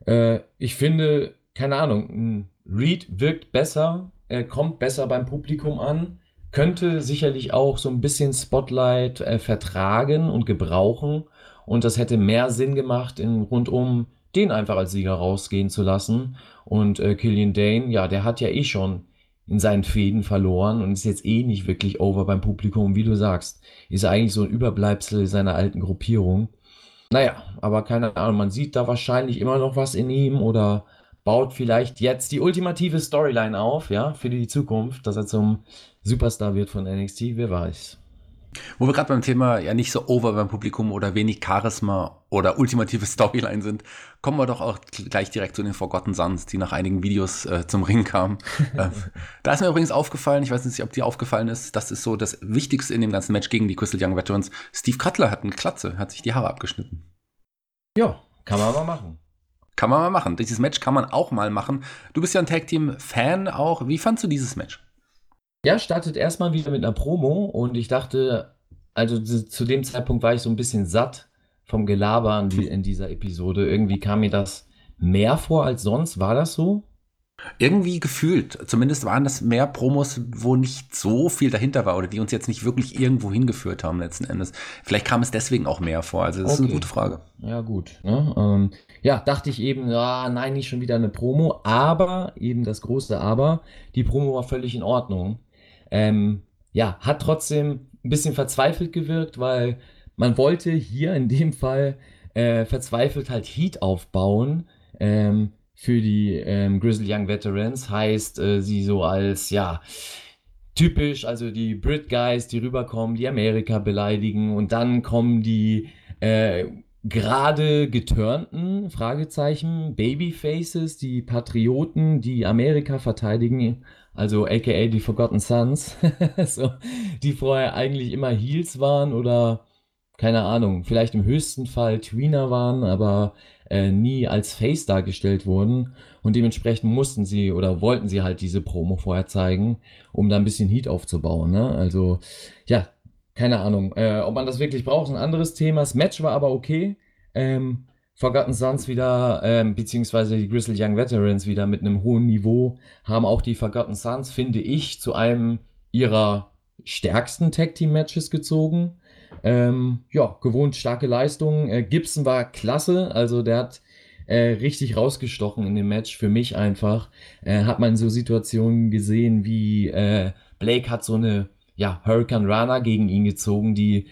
Speaker 2: Äh, ich finde, keine Ahnung, Reed wirkt besser, er kommt besser beim Publikum an, könnte sicherlich auch so ein bisschen Spotlight äh, vertragen und gebrauchen. Und das hätte mehr Sinn gemacht, in rundum den einfach als Sieger rausgehen zu lassen. Und äh, Killian Dane, ja, der hat ja eh schon in seinen Fäden verloren und ist jetzt eh nicht wirklich over beim Publikum. Wie du sagst, ist er eigentlich so ein Überbleibsel seiner alten Gruppierung. Naja, aber keine Ahnung, man sieht da wahrscheinlich immer noch was in ihm oder baut vielleicht jetzt die ultimative Storyline auf, ja, für die Zukunft, dass er zum Superstar wird von NXT, wer weiß.
Speaker 1: Wo wir gerade beim Thema ja nicht so over beim Publikum oder wenig Charisma oder ultimative Storyline sind, kommen wir doch auch gleich direkt zu den Forgotten Sons, die nach einigen Videos äh, zum Ring kamen. äh, da ist mir übrigens aufgefallen, ich weiß nicht, ob dir aufgefallen ist, das ist so das Wichtigste in dem ganzen Match gegen die Crystal Young Veterans. Steve Cutler hat eine Klatze, hat sich die Haare abgeschnitten.
Speaker 2: Ja, kann man mal machen.
Speaker 1: Kann man mal machen. Dieses Match kann man auch mal machen. Du bist ja ein Tag-Team-Fan auch. Wie fandst du dieses Match?
Speaker 2: Ja, startet erstmal wieder mit einer Promo und ich dachte, also zu dem Zeitpunkt war ich so ein bisschen satt vom Gelaber in, dieser Episode. Irgendwie kam mir das mehr vor als sonst. War das so?
Speaker 1: Irgendwie gefühlt. Zumindest waren das mehr Promos, wo nicht so viel dahinter war oder die uns jetzt nicht wirklich irgendwo hingeführt haben letzten Endes. Vielleicht kam es deswegen auch mehr vor. Also das okay. ist eine gute Frage.
Speaker 2: Ja, gut. Ne? Ähm, ja, dachte ich eben, ja, nein, nicht schon wieder eine Promo. Aber, eben das große Aber, die Promo war völlig in Ordnung. Ähm, ja, hat trotzdem ein bisschen verzweifelt gewirkt, weil man wollte hier in dem Fall äh, verzweifelt halt Heat aufbauen ähm, für die ähm, Grizzly Young Veterans. Heißt, äh, sie so als, ja, typisch, also die Brit Guys, die rüberkommen, die Amerika beleidigen und dann kommen die äh, gerade geturnten, Fragezeichen, Babyfaces, die Patrioten, die Amerika verteidigen, also aka die Forgotten Sons, so, die vorher eigentlich immer Heels waren oder keine Ahnung, vielleicht im höchsten Fall Tweener waren, aber äh, nie als Face dargestellt wurden und dementsprechend mussten sie oder wollten sie halt diese Promo vorher zeigen, um da ein bisschen Heat aufzubauen. Ne? Also ja, keine Ahnung, äh, ob man das wirklich braucht, ist ein anderes Thema. Das Match war aber okay. Ähm, Forgotten Sons wieder, ähm, beziehungsweise die Grizzly Young Veterans wieder mit einem hohen Niveau, haben auch die Forgotten Sons, finde ich, zu einem ihrer stärksten Tag Team Matches gezogen. Ähm, ja, gewohnt starke Leistungen. Äh, Gibson war klasse, also der hat äh, richtig rausgestochen in dem Match, für mich einfach. Äh, hat man so Situationen gesehen, wie äh, Blake hat so eine ja, Hurricane Rana gegen ihn gezogen, die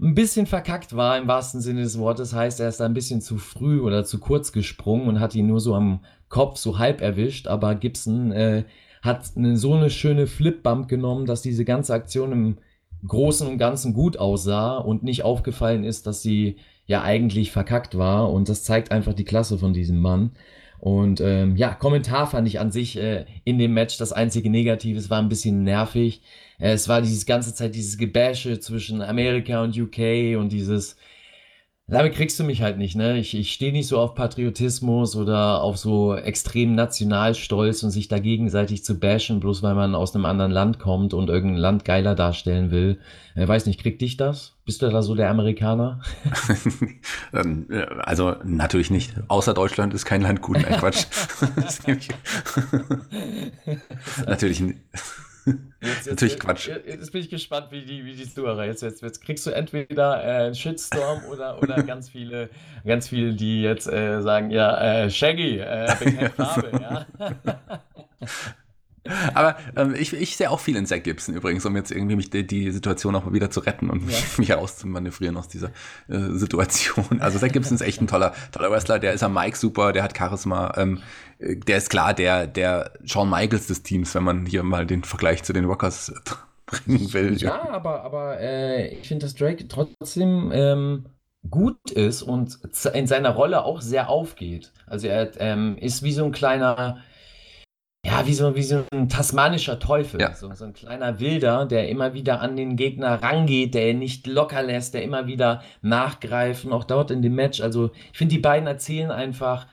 Speaker 2: ein bisschen verkackt war im wahrsten Sinne des Wortes. Heißt, er ist ein bisschen zu früh oder zu kurz gesprungen und hat ihn nur so am Kopf so halb erwischt. Aber Gibson äh, hat eine, so eine schöne Flipbump genommen, dass diese ganze Aktion im Großen und Ganzen gut aussah und nicht aufgefallen ist, dass sie ja eigentlich verkackt war. Und das zeigt einfach die Klasse von diesem Mann. Und ähm, ja, Kommentar fand ich an sich äh, in dem Match das einzige Negative. Es war ein bisschen nervig. Äh, es war dieses ganze Zeit dieses Gebäsche zwischen Amerika und UK und dieses damit kriegst du mich halt nicht, ne? Ich, ich stehe nicht so auf Patriotismus oder auf so extrem Nationalstolz und sich da gegenseitig zu bashen, bloß weil man aus einem anderen Land kommt und irgendein Land geiler darstellen will. Äh, weiß nicht, krieg dich das? Bist du da so der Amerikaner?
Speaker 1: Ähm, also natürlich nicht. Außer Deutschland ist kein Land gut. Nein, Quatsch. natürlich nicht.
Speaker 2: Jetzt, jetzt, Natürlich Quatsch. Jetzt, bin ich gespannt, wie die, wie die Zuhörer jetzt, jetzt, jetzt kriegst du entweder äh, einen Shitstorm oder, oder ganz viele, ganz viele, die jetzt äh, sagen, ja, äh, Shaggy, äh, Farbe, ja.
Speaker 1: Aber ähm, ich, ich sehe auch viel in Zack Gibson übrigens, um jetzt irgendwie mich die, die Situation auch mal wieder zu retten und ja. mich, herauszumanövrieren aus dieser äh, Situation. Also Zack Gibson ist echt ein toller, toller Wrestler, der ist am Mike super, der hat Charisma, ähm, äh, der ist klar der, der Shawn Michaels des Teams, wenn man hier mal den Vergleich zu den Rockers bringen will.
Speaker 2: Ja, aber, aber äh, ich finde, dass Drake trotzdem ähm, gut ist und in seiner Rolle auch sehr aufgeht. Also er ähm, ist wie so ein kleiner ja, wie so, wie so ein tasmanischer Teufel. Ja. So, so ein kleiner Wilder, der immer wieder an den Gegner rangeht, der ihn nicht locker lässt, der immer wieder nachgreifen, auch dort in dem Match. Also, ich finde, die beiden erzählen einfach,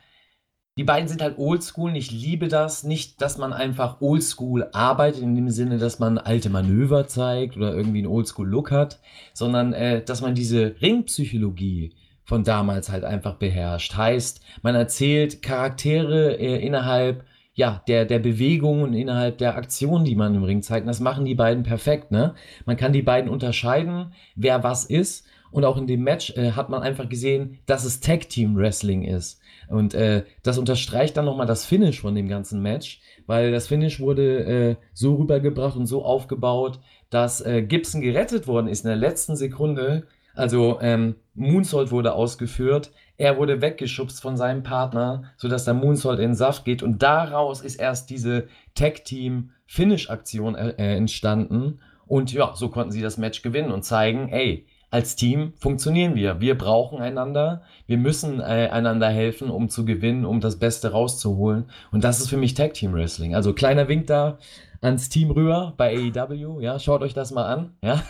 Speaker 2: die beiden sind halt oldschool und ich liebe das. Nicht, dass man einfach oldschool arbeitet, in dem Sinne, dass man alte Manöver zeigt oder irgendwie einen oldschool-Look hat, sondern äh, dass man diese Ringpsychologie von damals halt einfach beherrscht. Heißt, man erzählt Charaktere äh, innerhalb ja, der, der Bewegung und innerhalb der Aktion, die man im Ring zeigt. das machen die beiden perfekt, ne? Man kann die beiden unterscheiden, wer was ist. Und auch in dem Match äh, hat man einfach gesehen, dass es Tag Team Wrestling ist. Und äh, das unterstreicht dann nochmal das Finish von dem ganzen Match, weil das Finish wurde äh, so rübergebracht und so aufgebaut, dass äh, Gibson gerettet worden ist in der letzten Sekunde. Also ähm, Moonsault wurde ausgeführt, er wurde weggeschubst von seinem Partner, sodass der Moonsault in den Saft geht. Und daraus ist erst diese Tag-Team-Finish-Aktion äh, äh, entstanden. Und ja, so konnten sie das Match gewinnen und zeigen, ey, als Team funktionieren wir. Wir brauchen einander. Wir müssen äh, einander helfen, um zu gewinnen, um das Beste rauszuholen. Und das ist für mich Tag Team Wrestling. Also kleiner Wink da ans Team rüber bei AEW. Ja, schaut euch das mal an. Ja.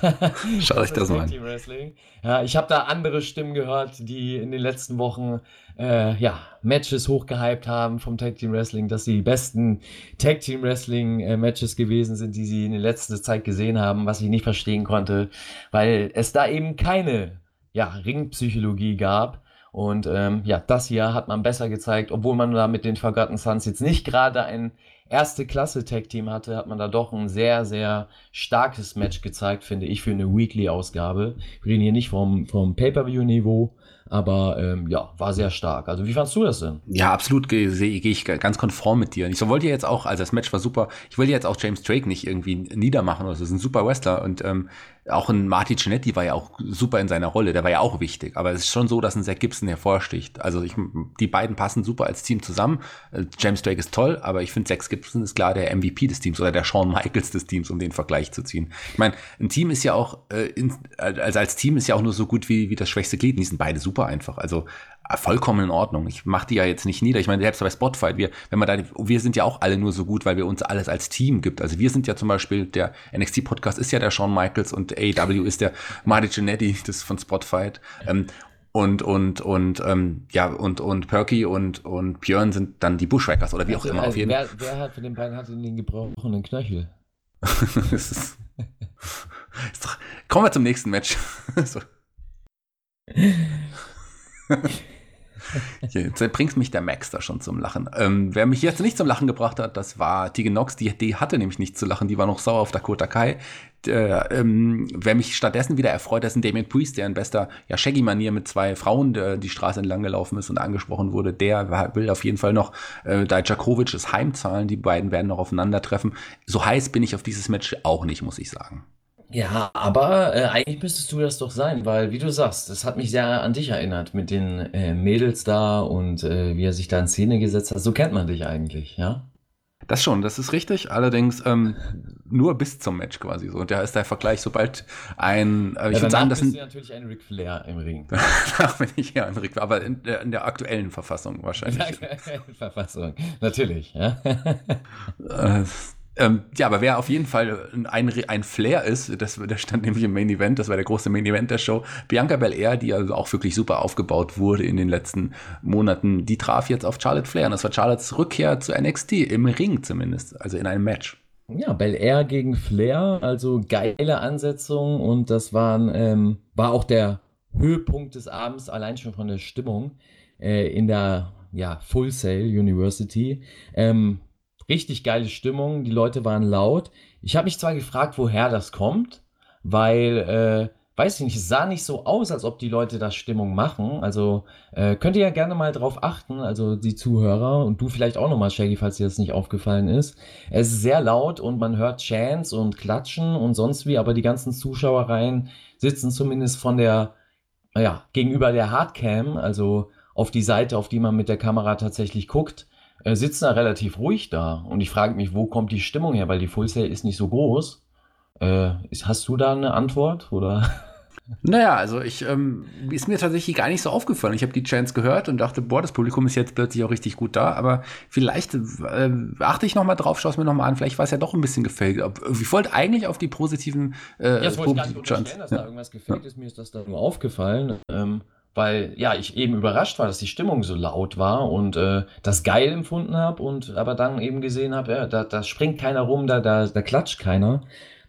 Speaker 1: Schaut euch das, das mal an.
Speaker 2: Ja, ich habe da andere Stimmen gehört, die in den letzten Wochen äh, ja, Matches hochgehypt haben vom Tag Team Wrestling, dass sie die besten Tag Team Wrestling äh, Matches gewesen sind, die sie in der letzten Zeit gesehen haben, was ich nicht verstehen konnte, weil es da eben keine ja, Ringpsychologie gab. Und ähm, ja, das hier hat man besser gezeigt, obwohl man da mit den Forgotten Sons jetzt nicht gerade ein erste Klasse Tag Team hatte, hat man da doch ein sehr, sehr starkes Match gezeigt, finde ich, für eine Weekly-Ausgabe. Wir reden hier nicht vom, vom Pay-Per-View-Niveau, aber ähm, ja, war sehr stark. Also wie fandst du das denn?
Speaker 1: Ja, absolut gehe geh ich ganz konform mit dir. Ich so wollte jetzt auch, also das Match war super, ich wollte jetzt auch James Drake nicht irgendwie niedermachen oder so. Das ist ein super Wrestler und ähm, auch ein Marty Cinetti war ja auch super in seiner Rolle, der war ja auch wichtig. Aber es ist schon so, dass ein Zach Gibson hervorsticht. Also ich, die beiden passen super als Team zusammen. James Drake ist toll, aber ich finde, Zach Gibson ist klar der MVP des Teams oder der Shawn Michaels des Teams, um den Vergleich zu ziehen. Ich meine, ein Team ist ja auch, äh, in, also als Team ist ja auch nur so gut wie, wie das schwächste Glied. Die sind beide super einfach. Also vollkommen in Ordnung. Ich mache die ja jetzt nicht nieder. Ich meine, selbst bei Spotify, wir, wenn man da, wir sind ja auch alle nur so gut, weil wir uns alles als Team gibt. Also wir sind ja zum Beispiel, der NXT-Podcast ist ja der Shawn Michaels und AEW ist der Marty Jannetty, das von Spotify. Ähm, und und und ähm, ja und und Perky und und Björn sind dann die Bushwackers oder wie also, auch immer also
Speaker 2: auf jeden Fall. Wer, wer hat von den beiden hat den gebrochenen Knöchel?
Speaker 1: ist, ist doch, kommen wir zum nächsten Match. so. Jetzt bringt mich der Max da schon zum Lachen. Ähm, wer mich jetzt nicht zum Lachen gebracht hat, das war Tegan Nox. Die, die hatte nämlich nicht zu lachen. Die war noch sauer auf Dakota Kai. Der, ähm, wer mich stattdessen wieder erfreut, ist ein Damien Priest, der in bester ja, Shaggy-Manier mit zwei Frauen der, die Straße entlang gelaufen ist und angesprochen wurde. Der will auf jeden Fall noch äh, Dajakovic das heimzahlen. Die beiden werden noch aufeinandertreffen. So heiß bin ich auf dieses Match auch nicht, muss ich sagen.
Speaker 2: Ja, aber äh, eigentlich müsstest du das doch sein, weil, wie du sagst, das hat mich sehr an dich erinnert mit den äh, Mädels da und äh, wie er sich da in Szene gesetzt hat. So kennt man dich eigentlich, ja?
Speaker 1: Das schon, das ist richtig. Allerdings ähm, nur bis zum Match quasi so. Und da ist der Vergleich, sobald ein.
Speaker 2: Äh, ich ja, würde sagen, das sind. natürlich ein Ric Flair im Ring.
Speaker 1: Danach bin ich ja ein Ric Flair, aber in der, in der aktuellen Verfassung wahrscheinlich. In der aktuellen
Speaker 2: Verfassung, natürlich, ja.
Speaker 1: Äh, ähm, ja, aber wer auf jeden Fall ein, ein Flair ist, das, das stand nämlich im Main Event, das war der große Main Event der Show, Bianca Belair, die also auch wirklich super aufgebaut wurde in den letzten Monaten, die traf jetzt auf Charlotte Flair und das war Charlottes Rückkehr zu NXT, im Ring zumindest, also in einem Match.
Speaker 2: Ja, Belair gegen Flair, also geile Ansetzung und das waren, ähm, war auch der Höhepunkt des Abends, allein schon von der Stimmung äh, in der ja, Full Sail University. Ähm, richtig geile Stimmung, die Leute waren laut. Ich habe mich zwar gefragt, woher das kommt, weil, äh, weiß ich nicht, es sah nicht so aus, als ob die Leute da Stimmung machen. Also äh, könnt ihr ja gerne mal drauf achten, also die Zuhörer und du vielleicht auch nochmal, Shaggy, falls dir das nicht aufgefallen ist. Es ist sehr laut und man hört Chants und Klatschen und sonst wie, aber die ganzen Zuschauereien sitzen zumindest von der, ja, gegenüber der Hardcam, also auf die Seite, auf die man mit der Kamera tatsächlich guckt, äh, sitzen da relativ ruhig da. Und ich frage mich, wo kommt die Stimmung her? Weil die Full Sail ist nicht so groß. Äh, hast du da eine Antwort? Oder?
Speaker 1: Naja, also ich ähm, ist mir tatsächlich gar nicht so aufgefallen. Ich habe die Chance gehört und dachte, boah, das Publikum ist jetzt plötzlich auch richtig gut da. Aber vielleicht äh, achte ich noch mal drauf, schau es mir noch mal an. Vielleicht war es ja doch ein bisschen gefällt. Ich wollte eigentlich auf die positiven
Speaker 2: äh, ja, das wollte ich gar nicht unterstellen, dass ja. da irgendwas gefällt ist. Mir ist das da nur aufgefallen. Ähm, weil ja ich eben überrascht war, dass die Stimmung so laut war und äh, das geil empfunden habe und aber dann eben gesehen habe, ja, da, da springt keiner rum, da, da, da klatscht keiner.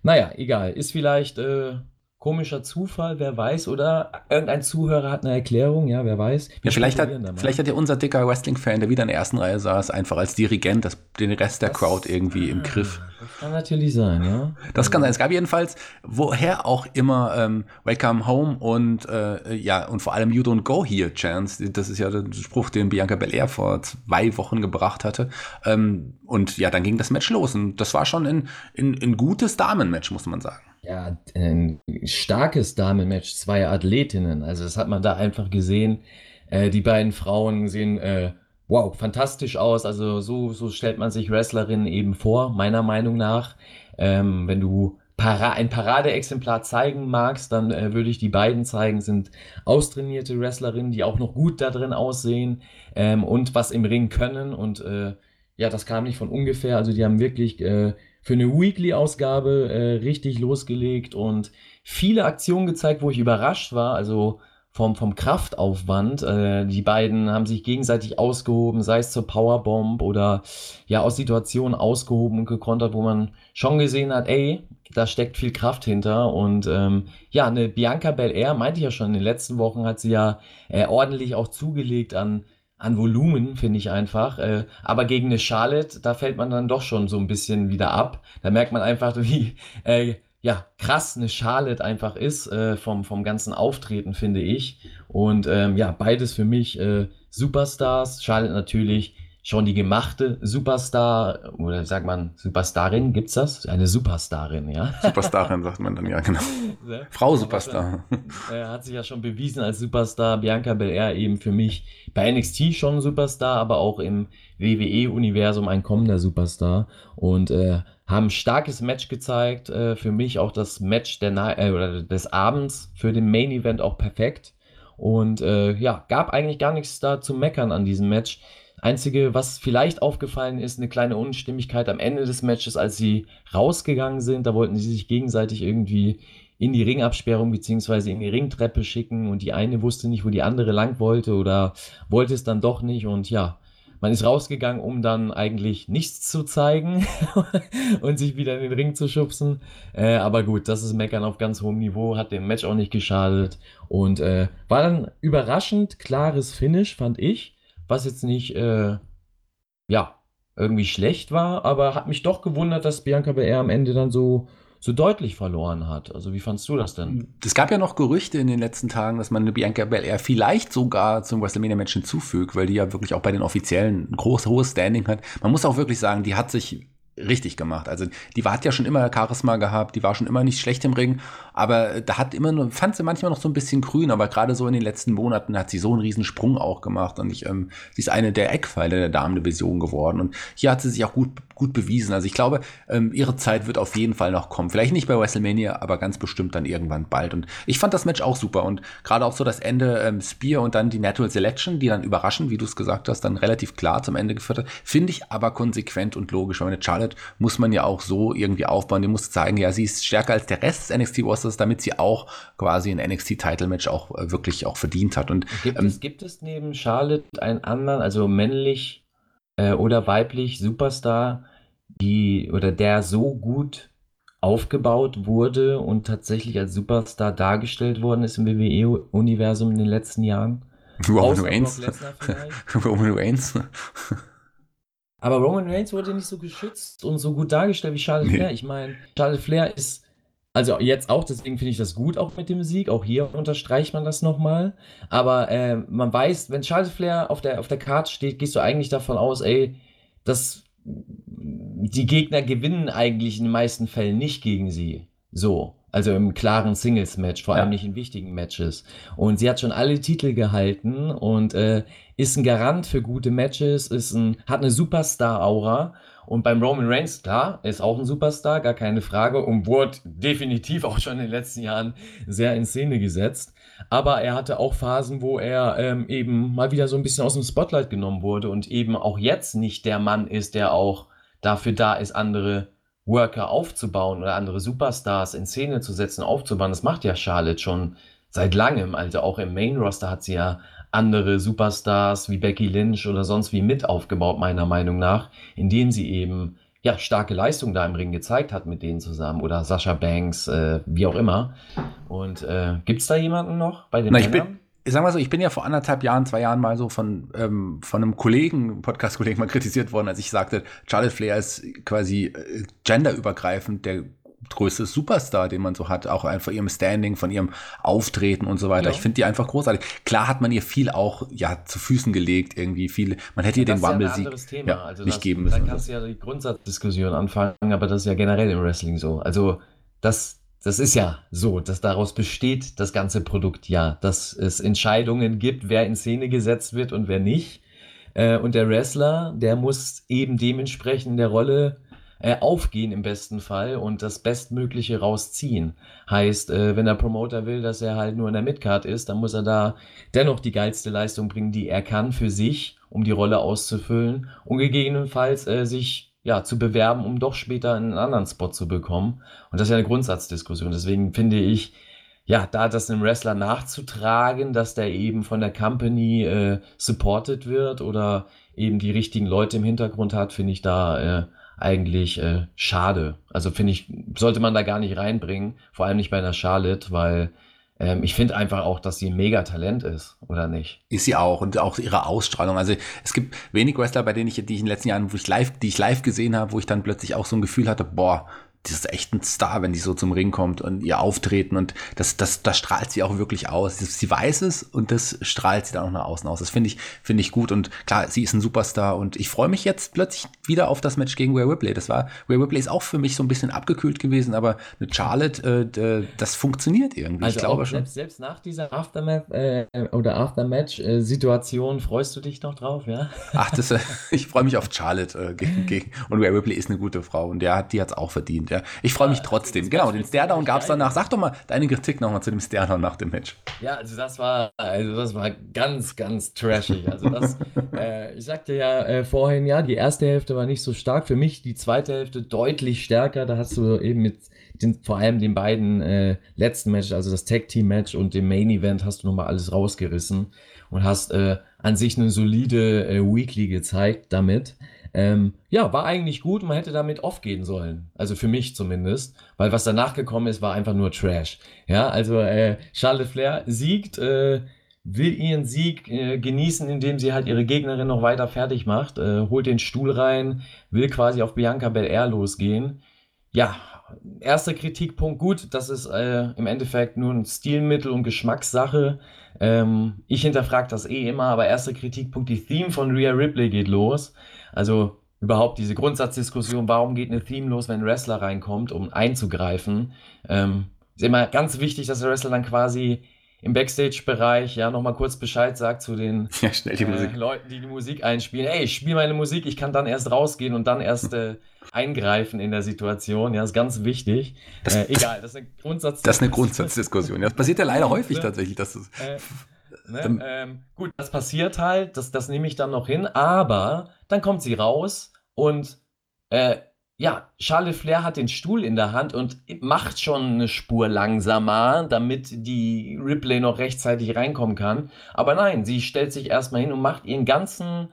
Speaker 2: Naja, egal. Ist vielleicht äh, komischer Zufall, wer weiß, oder irgendein Zuhörer hat eine Erklärung, ja, wer weiß.
Speaker 1: Ja, vielleicht, hat, vielleicht hat ja unser dicker Wrestling-Fan, der wieder in der ersten Reihe saß, einfach als Dirigent das, den Rest der das, Crowd irgendwie im Griff.
Speaker 2: Das kann natürlich sein, ja.
Speaker 1: Das kann sein. Es gab jedenfalls, woher auch immer, ähm, Welcome Home und äh, ja, und vor allem You Don't Go Here Chance. Das ist ja der Spruch, den Bianca Belair vor zwei Wochen gebracht hatte. Ähm, und ja, dann ging das Match los. Und das war schon ein, ein, ein gutes Damenmatch, muss man sagen.
Speaker 2: Ja, ein starkes Damenmatch, zwei Athletinnen. Also das hat man da einfach gesehen. Äh, die beiden Frauen sehen äh, wow fantastisch aus. Also so so stellt man sich Wrestlerinnen eben vor, meiner Meinung nach. Ähm, wenn du Para ein Paradeexemplar zeigen magst, dann äh, würde ich die beiden zeigen. Sind austrainierte Wrestlerinnen, die auch noch gut da drin aussehen ähm, und was im Ring können. Und äh, ja, das kam nicht von ungefähr. Also die haben wirklich äh, für eine Weekly-Ausgabe äh, richtig losgelegt und viele Aktionen gezeigt, wo ich überrascht war. Also vom, vom Kraftaufwand. Äh, die beiden haben sich gegenseitig ausgehoben, sei es zur Powerbomb oder ja aus Situationen ausgehoben und gekontert, wo man schon gesehen hat, ey, da steckt viel Kraft hinter. Und ähm, ja, eine Bianca Belair, meinte ich ja schon, in den letzten Wochen hat sie ja äh, ordentlich auch zugelegt an an Volumen, finde ich einfach. Äh, aber gegen eine Charlotte, da fällt man dann doch schon so ein bisschen wieder ab. Da merkt man einfach, wie äh, ja, krass eine Charlotte einfach ist äh, vom, vom ganzen Auftreten, finde ich. Und ähm, ja, beides für mich äh, Superstars. Charlotte natürlich schon die gemachte Superstar oder sagt man Superstarin, gibt's das? Eine Superstarin, ja?
Speaker 1: Superstarin sagt man dann ja, genau. Frau Superstar.
Speaker 2: Er hat sich ja schon bewiesen als Superstar. Bianca Belair eben für mich bei NXT schon Superstar, aber auch im WWE-Universum ein kommender Superstar und äh, haben starkes Match gezeigt. Äh, für mich auch das Match der Na äh, oder des Abends für den Main Event auch perfekt. Und äh, ja, gab eigentlich gar nichts da zu meckern an diesem Match. Einzige, was vielleicht aufgefallen ist, eine kleine Unstimmigkeit am Ende des Matches, als sie rausgegangen sind. Da wollten sie sich gegenseitig irgendwie in die Ringabsperrung bzw. in die Ringtreppe schicken und die eine wusste nicht, wo die andere lang wollte oder wollte es dann doch nicht und ja, man ist rausgegangen, um dann eigentlich nichts zu zeigen und sich wieder in den Ring zu schubsen. Äh, aber gut, das ist Meckern auf ganz hohem Niveau, hat dem Match auch nicht geschadet und äh, war dann überraschend klares Finish, fand ich, was jetzt nicht, äh, ja, irgendwie schlecht war, aber hat mich doch gewundert, dass Bianca Belair am Ende dann so so deutlich verloren hat. Also wie fandst du das denn?
Speaker 1: Es gab ja noch Gerüchte in den letzten Tagen, dass man eine Bianca Belair vielleicht sogar zum WrestleMania-Match hinzufügt, weil die ja wirklich auch bei den Offiziellen ein groß, hohes Standing hat. Man muss auch wirklich sagen, die hat sich richtig gemacht. Also die hat ja schon immer Charisma gehabt, die war schon immer nicht schlecht im Ring, aber da hat immer nur, fand sie manchmal noch so ein bisschen grün, aber gerade so in den letzten Monaten hat sie so einen riesen Sprung auch gemacht und ich, ähm, sie ist eine der Eckpfeiler der Damendivision geworden und hier hat sie sich auch gut, gut bewiesen. Also ich glaube, ähm, ihre Zeit wird auf jeden Fall noch kommen. Vielleicht nicht bei WrestleMania, aber ganz bestimmt dann irgendwann bald. Und ich fand das Match auch super und gerade auch so das Ende ähm, Spear und dann die Natural Selection, die dann überraschend, wie du es gesagt hast, dann relativ klar zum Ende geführt hat, finde ich aber konsequent und logisch. Weil eine Charlotte muss man ja auch so irgendwie aufbauen. Die muss zeigen, ja, sie ist stärker als der Rest des NXT Rosters, damit sie auch quasi ein NXT Title Match auch äh, wirklich auch verdient hat. Und
Speaker 2: gibt, ähm, es, gibt es neben Charlotte einen anderen, also männlich äh, oder weiblich Superstar, die oder der so gut aufgebaut wurde und tatsächlich als Superstar dargestellt worden ist im WWE-Universum in den letzten Jahren?
Speaker 1: Roman Reigns. Roman Reigns.
Speaker 2: Aber Roman Reigns wurde nicht so geschützt und so gut dargestellt wie Charlotte nee. Flair. Ich meine, Charlotte Flair ist, also jetzt auch, deswegen finde ich das gut, auch mit dem Sieg. Auch hier unterstreicht man das nochmal. Aber äh, man weiß, wenn Charlotte Flair auf der, auf der Karte steht, gehst du eigentlich davon aus, ey, dass die Gegner gewinnen eigentlich in den meisten Fällen nicht gegen sie. So. Also im klaren Singles-Match, vor allem ja. nicht in wichtigen Matches. Und sie hat schon alle Titel gehalten und äh, ist ein Garant für gute Matches, ist ein, hat eine Superstar-Aura. Und beim Roman Reigns, klar, ist auch ein Superstar, gar keine Frage, und wurde definitiv auch schon in den letzten Jahren sehr in Szene gesetzt. Aber er hatte auch Phasen, wo er ähm, eben mal wieder so ein bisschen aus dem Spotlight genommen wurde und eben auch jetzt nicht der Mann ist, der auch dafür da ist, andere Worker aufzubauen oder andere Superstars in Szene zu setzen, aufzubauen. Das macht ja Charlotte schon seit langem. Also auch im Main Roster hat sie ja andere Superstars wie Becky Lynch oder sonst wie mit aufgebaut, meiner Meinung nach, in denen sie eben ja, starke Leistung da im Ring gezeigt hat mit denen zusammen oder Sascha Banks, äh, wie auch immer. Und äh, gibt es da jemanden noch bei den
Speaker 1: Na, Männern? ich sag mal so, ich bin ja vor anderthalb Jahren, zwei Jahren mal so von, ähm, von einem Kollegen, Podcast-Kollegen mal kritisiert worden, als ich sagte, Charlotte Flair ist quasi äh, genderübergreifend der größte Superstar, den man so hat, auch einfach ihrem Standing, von ihrem Auftreten und so weiter. Ja. Ich finde die einfach großartig. Klar hat man ihr viel auch ja zu Füßen gelegt, irgendwie viel. Man hätte ihr den Rumble-Sieg
Speaker 2: ja, also nicht das, geben müssen. Dann kannst du ja die Grundsatzdiskussion anfangen, aber das ist ja generell im Wrestling so. Also das das ist ja so, dass daraus besteht das ganze Produkt ja, dass es Entscheidungen gibt, wer in Szene gesetzt wird und wer nicht. Äh, und der Wrestler, der muss eben dementsprechend in der Rolle äh, aufgehen im besten Fall und das Bestmögliche rausziehen. Heißt, äh, wenn der Promoter will, dass er halt nur in der Midcard ist, dann muss er da dennoch die geilste Leistung bringen, die er kann für sich, um die Rolle auszufüllen und gegebenenfalls äh, sich ja, zu bewerben, um doch später einen anderen Spot zu bekommen. Und das ist ja eine Grundsatzdiskussion. Deswegen finde ich, ja, da das einem Wrestler nachzutragen, dass der eben von der Company äh, supported wird oder eben die richtigen Leute im Hintergrund hat, finde ich da äh, eigentlich äh, schade. Also finde ich, sollte man da gar nicht reinbringen, vor allem nicht bei einer Charlotte, weil ähm, ich finde einfach auch, dass sie ein Mega-Talent ist, oder nicht?
Speaker 1: Ist sie auch und auch ihre Ausstrahlung. Also es gibt wenig Wrestler, bei denen ich, die ich in den letzten Jahren, wo ich live, die ich live gesehen habe, wo ich dann plötzlich auch so ein Gefühl hatte, boah, die ist echt ein Star, wenn die so zum Ring kommt und ihr Auftreten und das, das, das strahlt sie auch wirklich aus. Sie weiß es und das strahlt sie dann auch nach außen aus. Das finde ich, finde ich gut und klar, sie ist ein Superstar und ich freue mich jetzt plötzlich wieder auf das Match gegen Rhea Ripley. Das war, Rhea Ripley ist auch für mich so ein bisschen abgekühlt gewesen, aber mit Charlotte, äh, das funktioniert irgendwie.
Speaker 2: Also ich glaube schon. Selbst, selbst nach dieser Aftermath äh, oder Aftermatch-Situation freust du dich noch drauf, ja?
Speaker 1: Ach, das, äh, ich freue mich auf Charlotte äh, gegen, gegen und Rhea Ripley ist eine gute Frau und der, die hat es auch verdient ja. Ich freue mich trotzdem. Genau, den Stairdown gab es danach. Sag doch mal deine Kritik nochmal zu dem Stairdown nach dem Match.
Speaker 2: Ja, also das war, also das war ganz, ganz trashig. Also das, äh, ich sagte ja äh, vorhin, ja, die erste Hälfte war nicht so stark. Für mich die zweite Hälfte deutlich stärker. Da hast du eben mit den, vor allem den beiden äh, letzten Matches, also das Tag Team Match und dem Main Event, hast du nochmal alles rausgerissen und hast äh, an sich eine solide äh, Weekly gezeigt damit. Ähm, ja, war eigentlich gut. Man hätte damit off gehen sollen. Also für mich zumindest. Weil was danach gekommen ist, war einfach nur Trash. Ja, also äh, Charlotte Flair siegt, äh, will ihren Sieg äh, genießen, indem sie halt ihre Gegnerin noch weiter fertig macht, äh, holt den Stuhl rein, will quasi auf Bianca Belair losgehen. Ja, erster Kritikpunkt gut, das ist äh, im Endeffekt nur ein Stilmittel und Geschmackssache. Ähm, ich hinterfrage das eh immer, aber erster Kritikpunkt, die Theme von Rhea Ripley geht los. Also überhaupt diese Grundsatzdiskussion, warum geht eine Theme los, wenn ein Wrestler reinkommt, um einzugreifen. Ähm, ist immer ganz wichtig, dass der Wrestler dann quasi im Backstage-Bereich ja nochmal kurz Bescheid sagt zu den
Speaker 1: ja, die
Speaker 2: äh, Leuten, die die Musik einspielen. Ey, ich spiele meine Musik, ich kann dann erst rausgehen und dann erst äh, eingreifen in der Situation. Ja, ist ganz wichtig.
Speaker 1: Das, äh, egal, das ist eine Grundsatzdiskussion. Das ist eine Grundsatzdiskussion. Ja, das passiert ja leider häufig tatsächlich, dass es.
Speaker 2: Ne? Ähm, gut, das passiert halt, das, das nehme ich dann noch hin, aber dann kommt sie raus und äh, ja, Charles Flair hat den Stuhl in der Hand und macht schon eine Spur langsamer, damit die Ripley noch rechtzeitig reinkommen kann. Aber nein, sie stellt sich erstmal hin und macht ihren ganzen,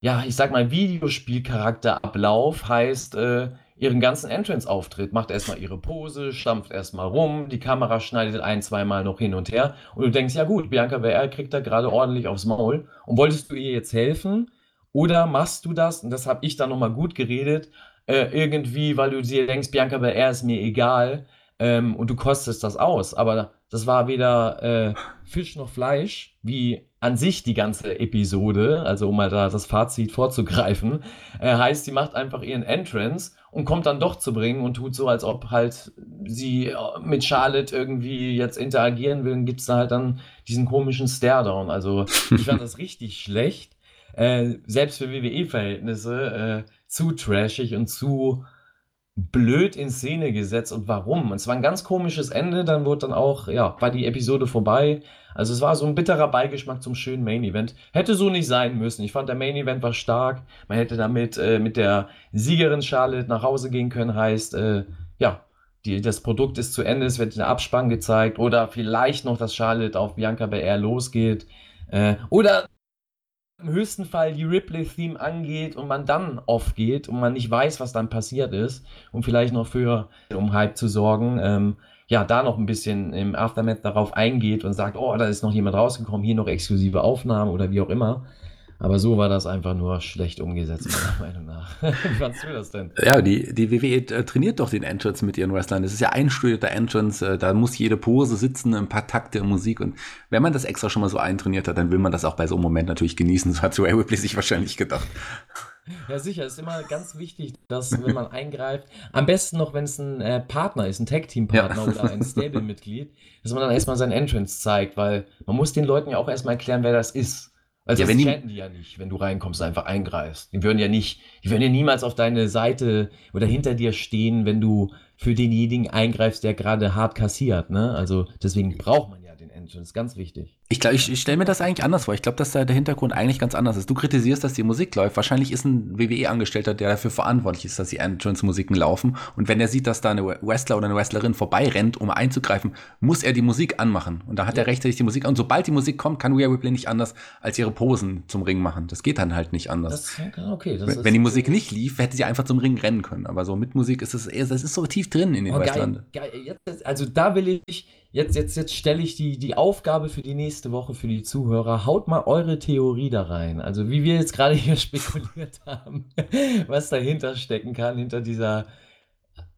Speaker 2: ja, ich sag mal, Videospielcharakterablauf, heißt, äh, ihren ganzen Entrance-Auftritt, macht erstmal ihre Pose, stampft erstmal rum, die Kamera schneidet ein, zweimal noch hin und her und du denkst, ja gut, Bianca Belair kriegt da gerade ordentlich aufs Maul und wolltest du ihr jetzt helfen oder machst du das, und das habe ich dann nochmal gut geredet, äh, irgendwie, weil du dir denkst, Bianca Belair ist mir egal ähm, und du kostest das aus, aber das war weder äh, Fisch noch Fleisch, wie an sich die ganze Episode, also um mal da das Fazit vorzugreifen, äh, heißt, sie macht einfach ihren Entrance und kommt dann doch zu bringen und tut so, als ob halt sie äh, mit Charlotte irgendwie jetzt interagieren will, gibt es da halt dann diesen komischen Stare-Down. Also ich fand das richtig schlecht. Äh, selbst für WWE-Verhältnisse äh, zu trashig und zu blöd in Szene gesetzt und warum. Und es war ein ganz komisches Ende, dann wurde dann auch, ja, war die Episode vorbei. Also es war so ein bitterer Beigeschmack zum schönen Main Event. Hätte so nicht sein müssen. Ich fand, der Main Event war stark. Man hätte damit äh, mit der Siegerin Charlotte nach Hause gehen können, heißt, äh, ja, die, das Produkt ist zu Ende, es wird der Abspann gezeigt oder vielleicht noch, dass Charlotte auf Bianca Belair losgeht. Äh, oder im höchsten Fall die Ripley-Theme angeht und man dann off geht und man nicht weiß, was dann passiert ist, um vielleicht noch für um Hype zu sorgen, ähm, ja, da noch ein bisschen im Aftermath darauf eingeht und sagt, oh, da ist noch jemand rausgekommen, hier noch exklusive Aufnahmen oder wie auch immer. Aber so war das einfach nur schlecht umgesetzt, meiner Meinung nach. Wie fandest du das denn?
Speaker 1: Ja, die, die WWE äh, trainiert doch den Entrance mit ihren Wrestlern. Das ist ja einstudierter Entrance. Äh, da muss jede Pose sitzen, ein paar Takte Musik. Und wenn man das extra schon mal so eintrainiert hat, dann will man das auch bei so einem Moment natürlich genießen. So hat Ray Ripley sich wahrscheinlich gedacht.
Speaker 2: Ja, sicher. Ist immer ganz wichtig, dass, wenn man eingreift, am besten noch, wenn es ein äh, Partner ist, ein Tag-Team-Partner ja. oder ein Stable-Mitglied, dass man dann erstmal seinen Entrance zeigt, weil man muss den Leuten ja auch erstmal erklären, wer das ist. Also ja, das chanten die ja nicht, wenn du reinkommst, einfach eingreifst. Die würden ja nicht, die würden ja niemals auf deine Seite oder hinter dir stehen, wenn du für denjenigen eingreifst, der gerade hart kassiert. Ne? Also deswegen braucht man Engine, das ist ganz wichtig.
Speaker 1: Ich glaube, ich, ich stelle mir das eigentlich anders vor. Ich glaube, dass da der Hintergrund eigentlich ganz anders ist. Du kritisierst, dass die Musik läuft. Wahrscheinlich ist ein WWE-Angestellter, der dafür verantwortlich ist, dass die Entrance-Musiken laufen. Und wenn er sieht, dass da eine Wrestler oder eine Wrestlerin vorbeirennt, um einzugreifen, muss er die Musik anmachen. Und da hat ja. er rechtzeitig die Musik an. Und sobald die Musik kommt, kann Rhea Ripley nicht anders als ihre Posen zum Ring machen. Das geht dann halt nicht anders. Das, okay, das wenn, wenn die Musik nicht lief, hätte sie einfach zum Ring rennen können. Aber so mit Musik ist es eher, das ist so tief drin in den oh, Wrestlern.
Speaker 2: Also da will ich, jetzt, jetzt, jetzt stelle ich die, die Aufgabe für die nächste Woche für die Zuhörer, haut mal eure Theorie da rein. Also wie wir jetzt gerade hier spekuliert haben, was dahinter stecken kann, hinter dieser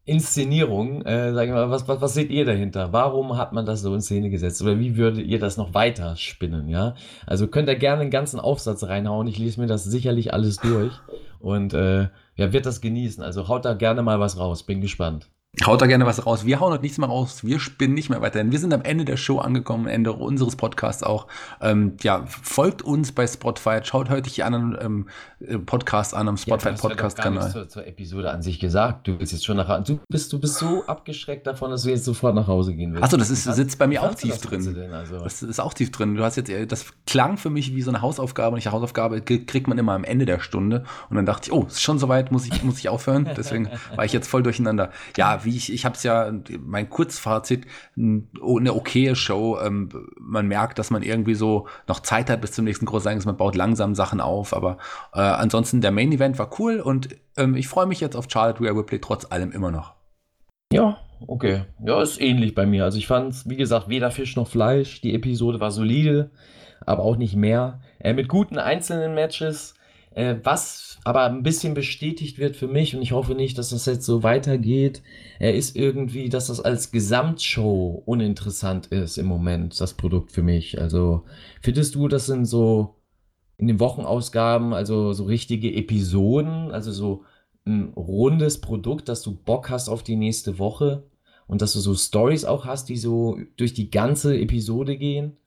Speaker 2: Inszenierung. Äh, sagen wir mal, was, was, was seht ihr dahinter? Warum hat man das so in Szene gesetzt? Oder wie würdet ihr das noch weiter spinnen? Ja, also könnt ihr gerne einen ganzen Aufsatz reinhauen. Ich lese mir das sicherlich alles durch und äh, ja, wird das genießen. Also haut da gerne mal was raus. Bin gespannt.
Speaker 1: Haut da gerne was raus. Wir hauen heute nichts mehr raus. Wir spinnen nicht mehr weiter. Denn wir sind am Ende der Show angekommen, Ende unseres Podcasts auch. Ähm, ja, folgt uns bei Spotify. Schaut heute die anderen ähm, äh, Podcasts an am Spotify ja, Podcast Kanal.
Speaker 2: Zur, zur Episode an sich gesagt. Du willst jetzt schon nach du bist du bist so abgeschreckt davon, dass du jetzt sofort nach Hause gehen willst.
Speaker 1: Achso, das ist, sitzt bei mir auch tief drin. Denn, also? Das ist auch tief drin. Du hast jetzt das klang für mich wie so eine Hausaufgabe. Und eine Hausaufgabe kriegt man immer am Ende der Stunde. Und dann dachte ich, oh, ist schon soweit, muss ich muss ich aufhören. Deswegen war ich jetzt voll durcheinander. Ja, wie ich ich habe es ja mein Kurzfazit, eine okaye Show. Ähm, man merkt, dass man irgendwie so noch Zeit hat bis zum nächsten Großereignis. Man baut langsam Sachen auf, aber äh, ansonsten der Main Event war cool und ähm, ich freue mich jetzt auf Charlotte Rhea Ripley trotz allem immer noch.
Speaker 2: Ja, okay. Ja, ist ähnlich bei mir. Also ich fand es, wie gesagt, weder Fisch noch Fleisch. Die Episode war solide, aber auch nicht mehr. Äh, mit guten einzelnen Matches. Äh, was aber ein bisschen bestätigt wird für mich, und ich hoffe nicht, dass das jetzt so weitergeht, er ist irgendwie, dass das als Gesamtshow uninteressant ist im Moment, das Produkt für mich. Also findest du, das sind so in den Wochenausgaben, also so richtige Episoden, also so ein rundes Produkt, dass du Bock hast auf die nächste Woche und dass du so Stories auch hast, die so durch die ganze Episode gehen?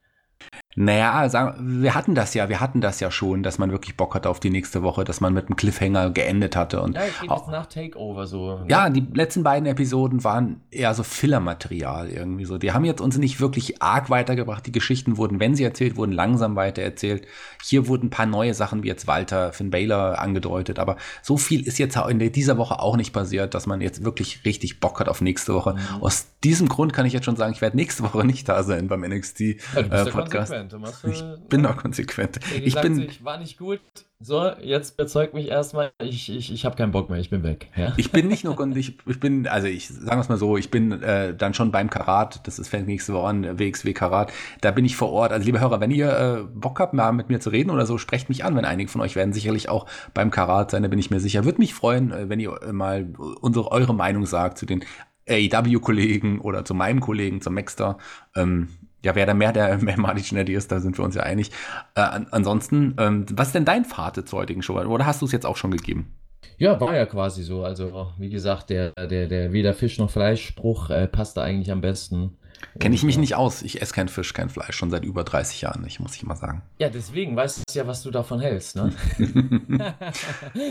Speaker 1: Naja, sagen, wir hatten das ja, wir hatten das ja schon, dass man wirklich Bock hatte auf die nächste Woche, dass man mit einem Cliffhanger geendet hatte. Und
Speaker 2: ja, rede jetzt nach Takeover so.
Speaker 1: Ne? Ja, die letzten beiden Episoden waren eher so Filler-Material irgendwie so. Die haben jetzt uns nicht wirklich arg weitergebracht. Die Geschichten wurden, wenn sie erzählt wurden, langsam weitererzählt. Hier wurden ein paar neue Sachen wie jetzt Walter, Finn Baylor angedeutet, aber so viel ist jetzt in dieser Woche auch nicht passiert, dass man jetzt wirklich richtig Bock hat auf nächste Woche. Mhm. Aus diesem Grund kann ich jetzt schon sagen, ich werde nächste Woche nicht da sein beim NXT ja, Podcast konsequent. Du ich bin doch konsequent.
Speaker 2: Ich
Speaker 1: bin.
Speaker 2: Sich, war nicht gut. So, jetzt bezeugt mich erstmal, ich, ich, ich habe keinen Bock mehr, ich bin weg. Ja?
Speaker 1: Ich bin nicht nur, ich, ich bin, also ich sagen wir es mal so, ich bin äh, dann schon beim Karat, das ist fängt nächste Woche an, WXW Karat, da bin ich vor Ort. Also liebe Hörer, wenn ihr äh, Bock habt, mal mit mir zu reden oder so, sprecht mich an, wenn einige von euch werden sicherlich auch beim Karat sein, da bin ich mir sicher. Würde mich freuen, äh, wenn ihr äh, mal unsere, eure Meinung sagt zu den AEW-Kollegen oder zu meinem Kollegen, zum Maxter. Ähm, ja, wer da mehr der mehr Marty Schnelli ist, da sind wir uns ja einig. Äh, an, ansonsten, ähm, was ist denn dein Fazit zur heutigen Show? Oder hast du es jetzt auch schon gegeben?
Speaker 2: Ja, war ja quasi so. Also, wie gesagt, der, der, der weder Fisch noch Fleisch-Spruch äh, passt da eigentlich am besten.
Speaker 1: Kenne ich mich nicht aus. Ich esse kein Fisch, kein Fleisch, schon seit über 30 Jahren nicht, muss ich mal sagen.
Speaker 2: Ja, deswegen weißt du ja, was du davon hältst, ne?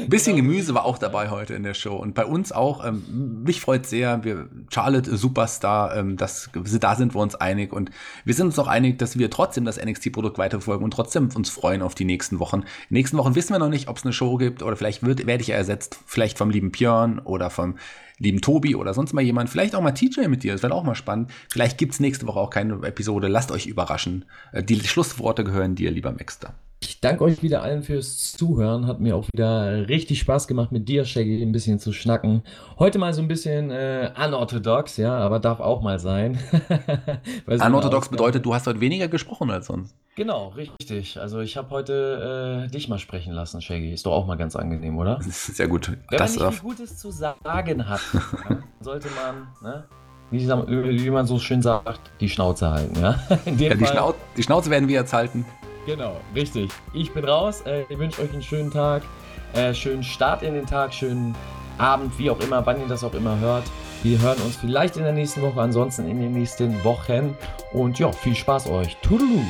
Speaker 1: Bisschen Gemüse war auch dabei heute in der Show. Und bei uns auch, ähm, mich freut sehr, wir, Charlotte, Superstar, ähm, das, da sind wir uns einig. Und wir sind uns auch einig, dass wir trotzdem das NXT-Produkt weiterverfolgen und trotzdem uns freuen auf die nächsten Wochen. In den nächsten Wochen wissen wir noch nicht, ob es eine Show gibt oder vielleicht wird, werde ich ja ersetzt, vielleicht vom lieben Björn oder vom lieben Tobi oder sonst mal jemand, vielleicht auch mal TJ mit dir, das wäre auch mal spannend. Vielleicht gibt es nächste Woche auch keine Episode, lasst euch überraschen. Äh, die Schlussworte gehören dir, lieber Maxter.
Speaker 2: Ich danke euch wieder allen fürs Zuhören. Hat mir auch wieder richtig Spaß gemacht, mit dir, Shaggy, ein bisschen zu schnacken. Heute mal so ein bisschen äh, unorthodox, ja, aber darf auch mal sein.
Speaker 1: unorthodox bedeutet, du hast heute weniger gesprochen als sonst.
Speaker 2: Genau, richtig. Also ich habe heute äh, dich mal sprechen lassen, Shaggy. Ist doch auch mal ganz angenehm, oder?
Speaker 1: Sehr gut.
Speaker 2: Wenn das man nicht viel Gutes zu sagen hat, sollte man, ne? Wie, wie, man so schön sagt, die Schnauze halten, ja?
Speaker 1: ja die, Schnau die Schnauze werden wir jetzt halten.
Speaker 2: Genau, richtig. Ich bin raus. Äh, ich wünsche euch einen schönen Tag, äh, schönen Start in den Tag, schönen Abend, wie auch immer, wann ihr das auch immer hört. Wir hören uns vielleicht in der nächsten Woche, ansonsten in den nächsten Wochen. Und ja, viel Spaß euch. Toodaloo!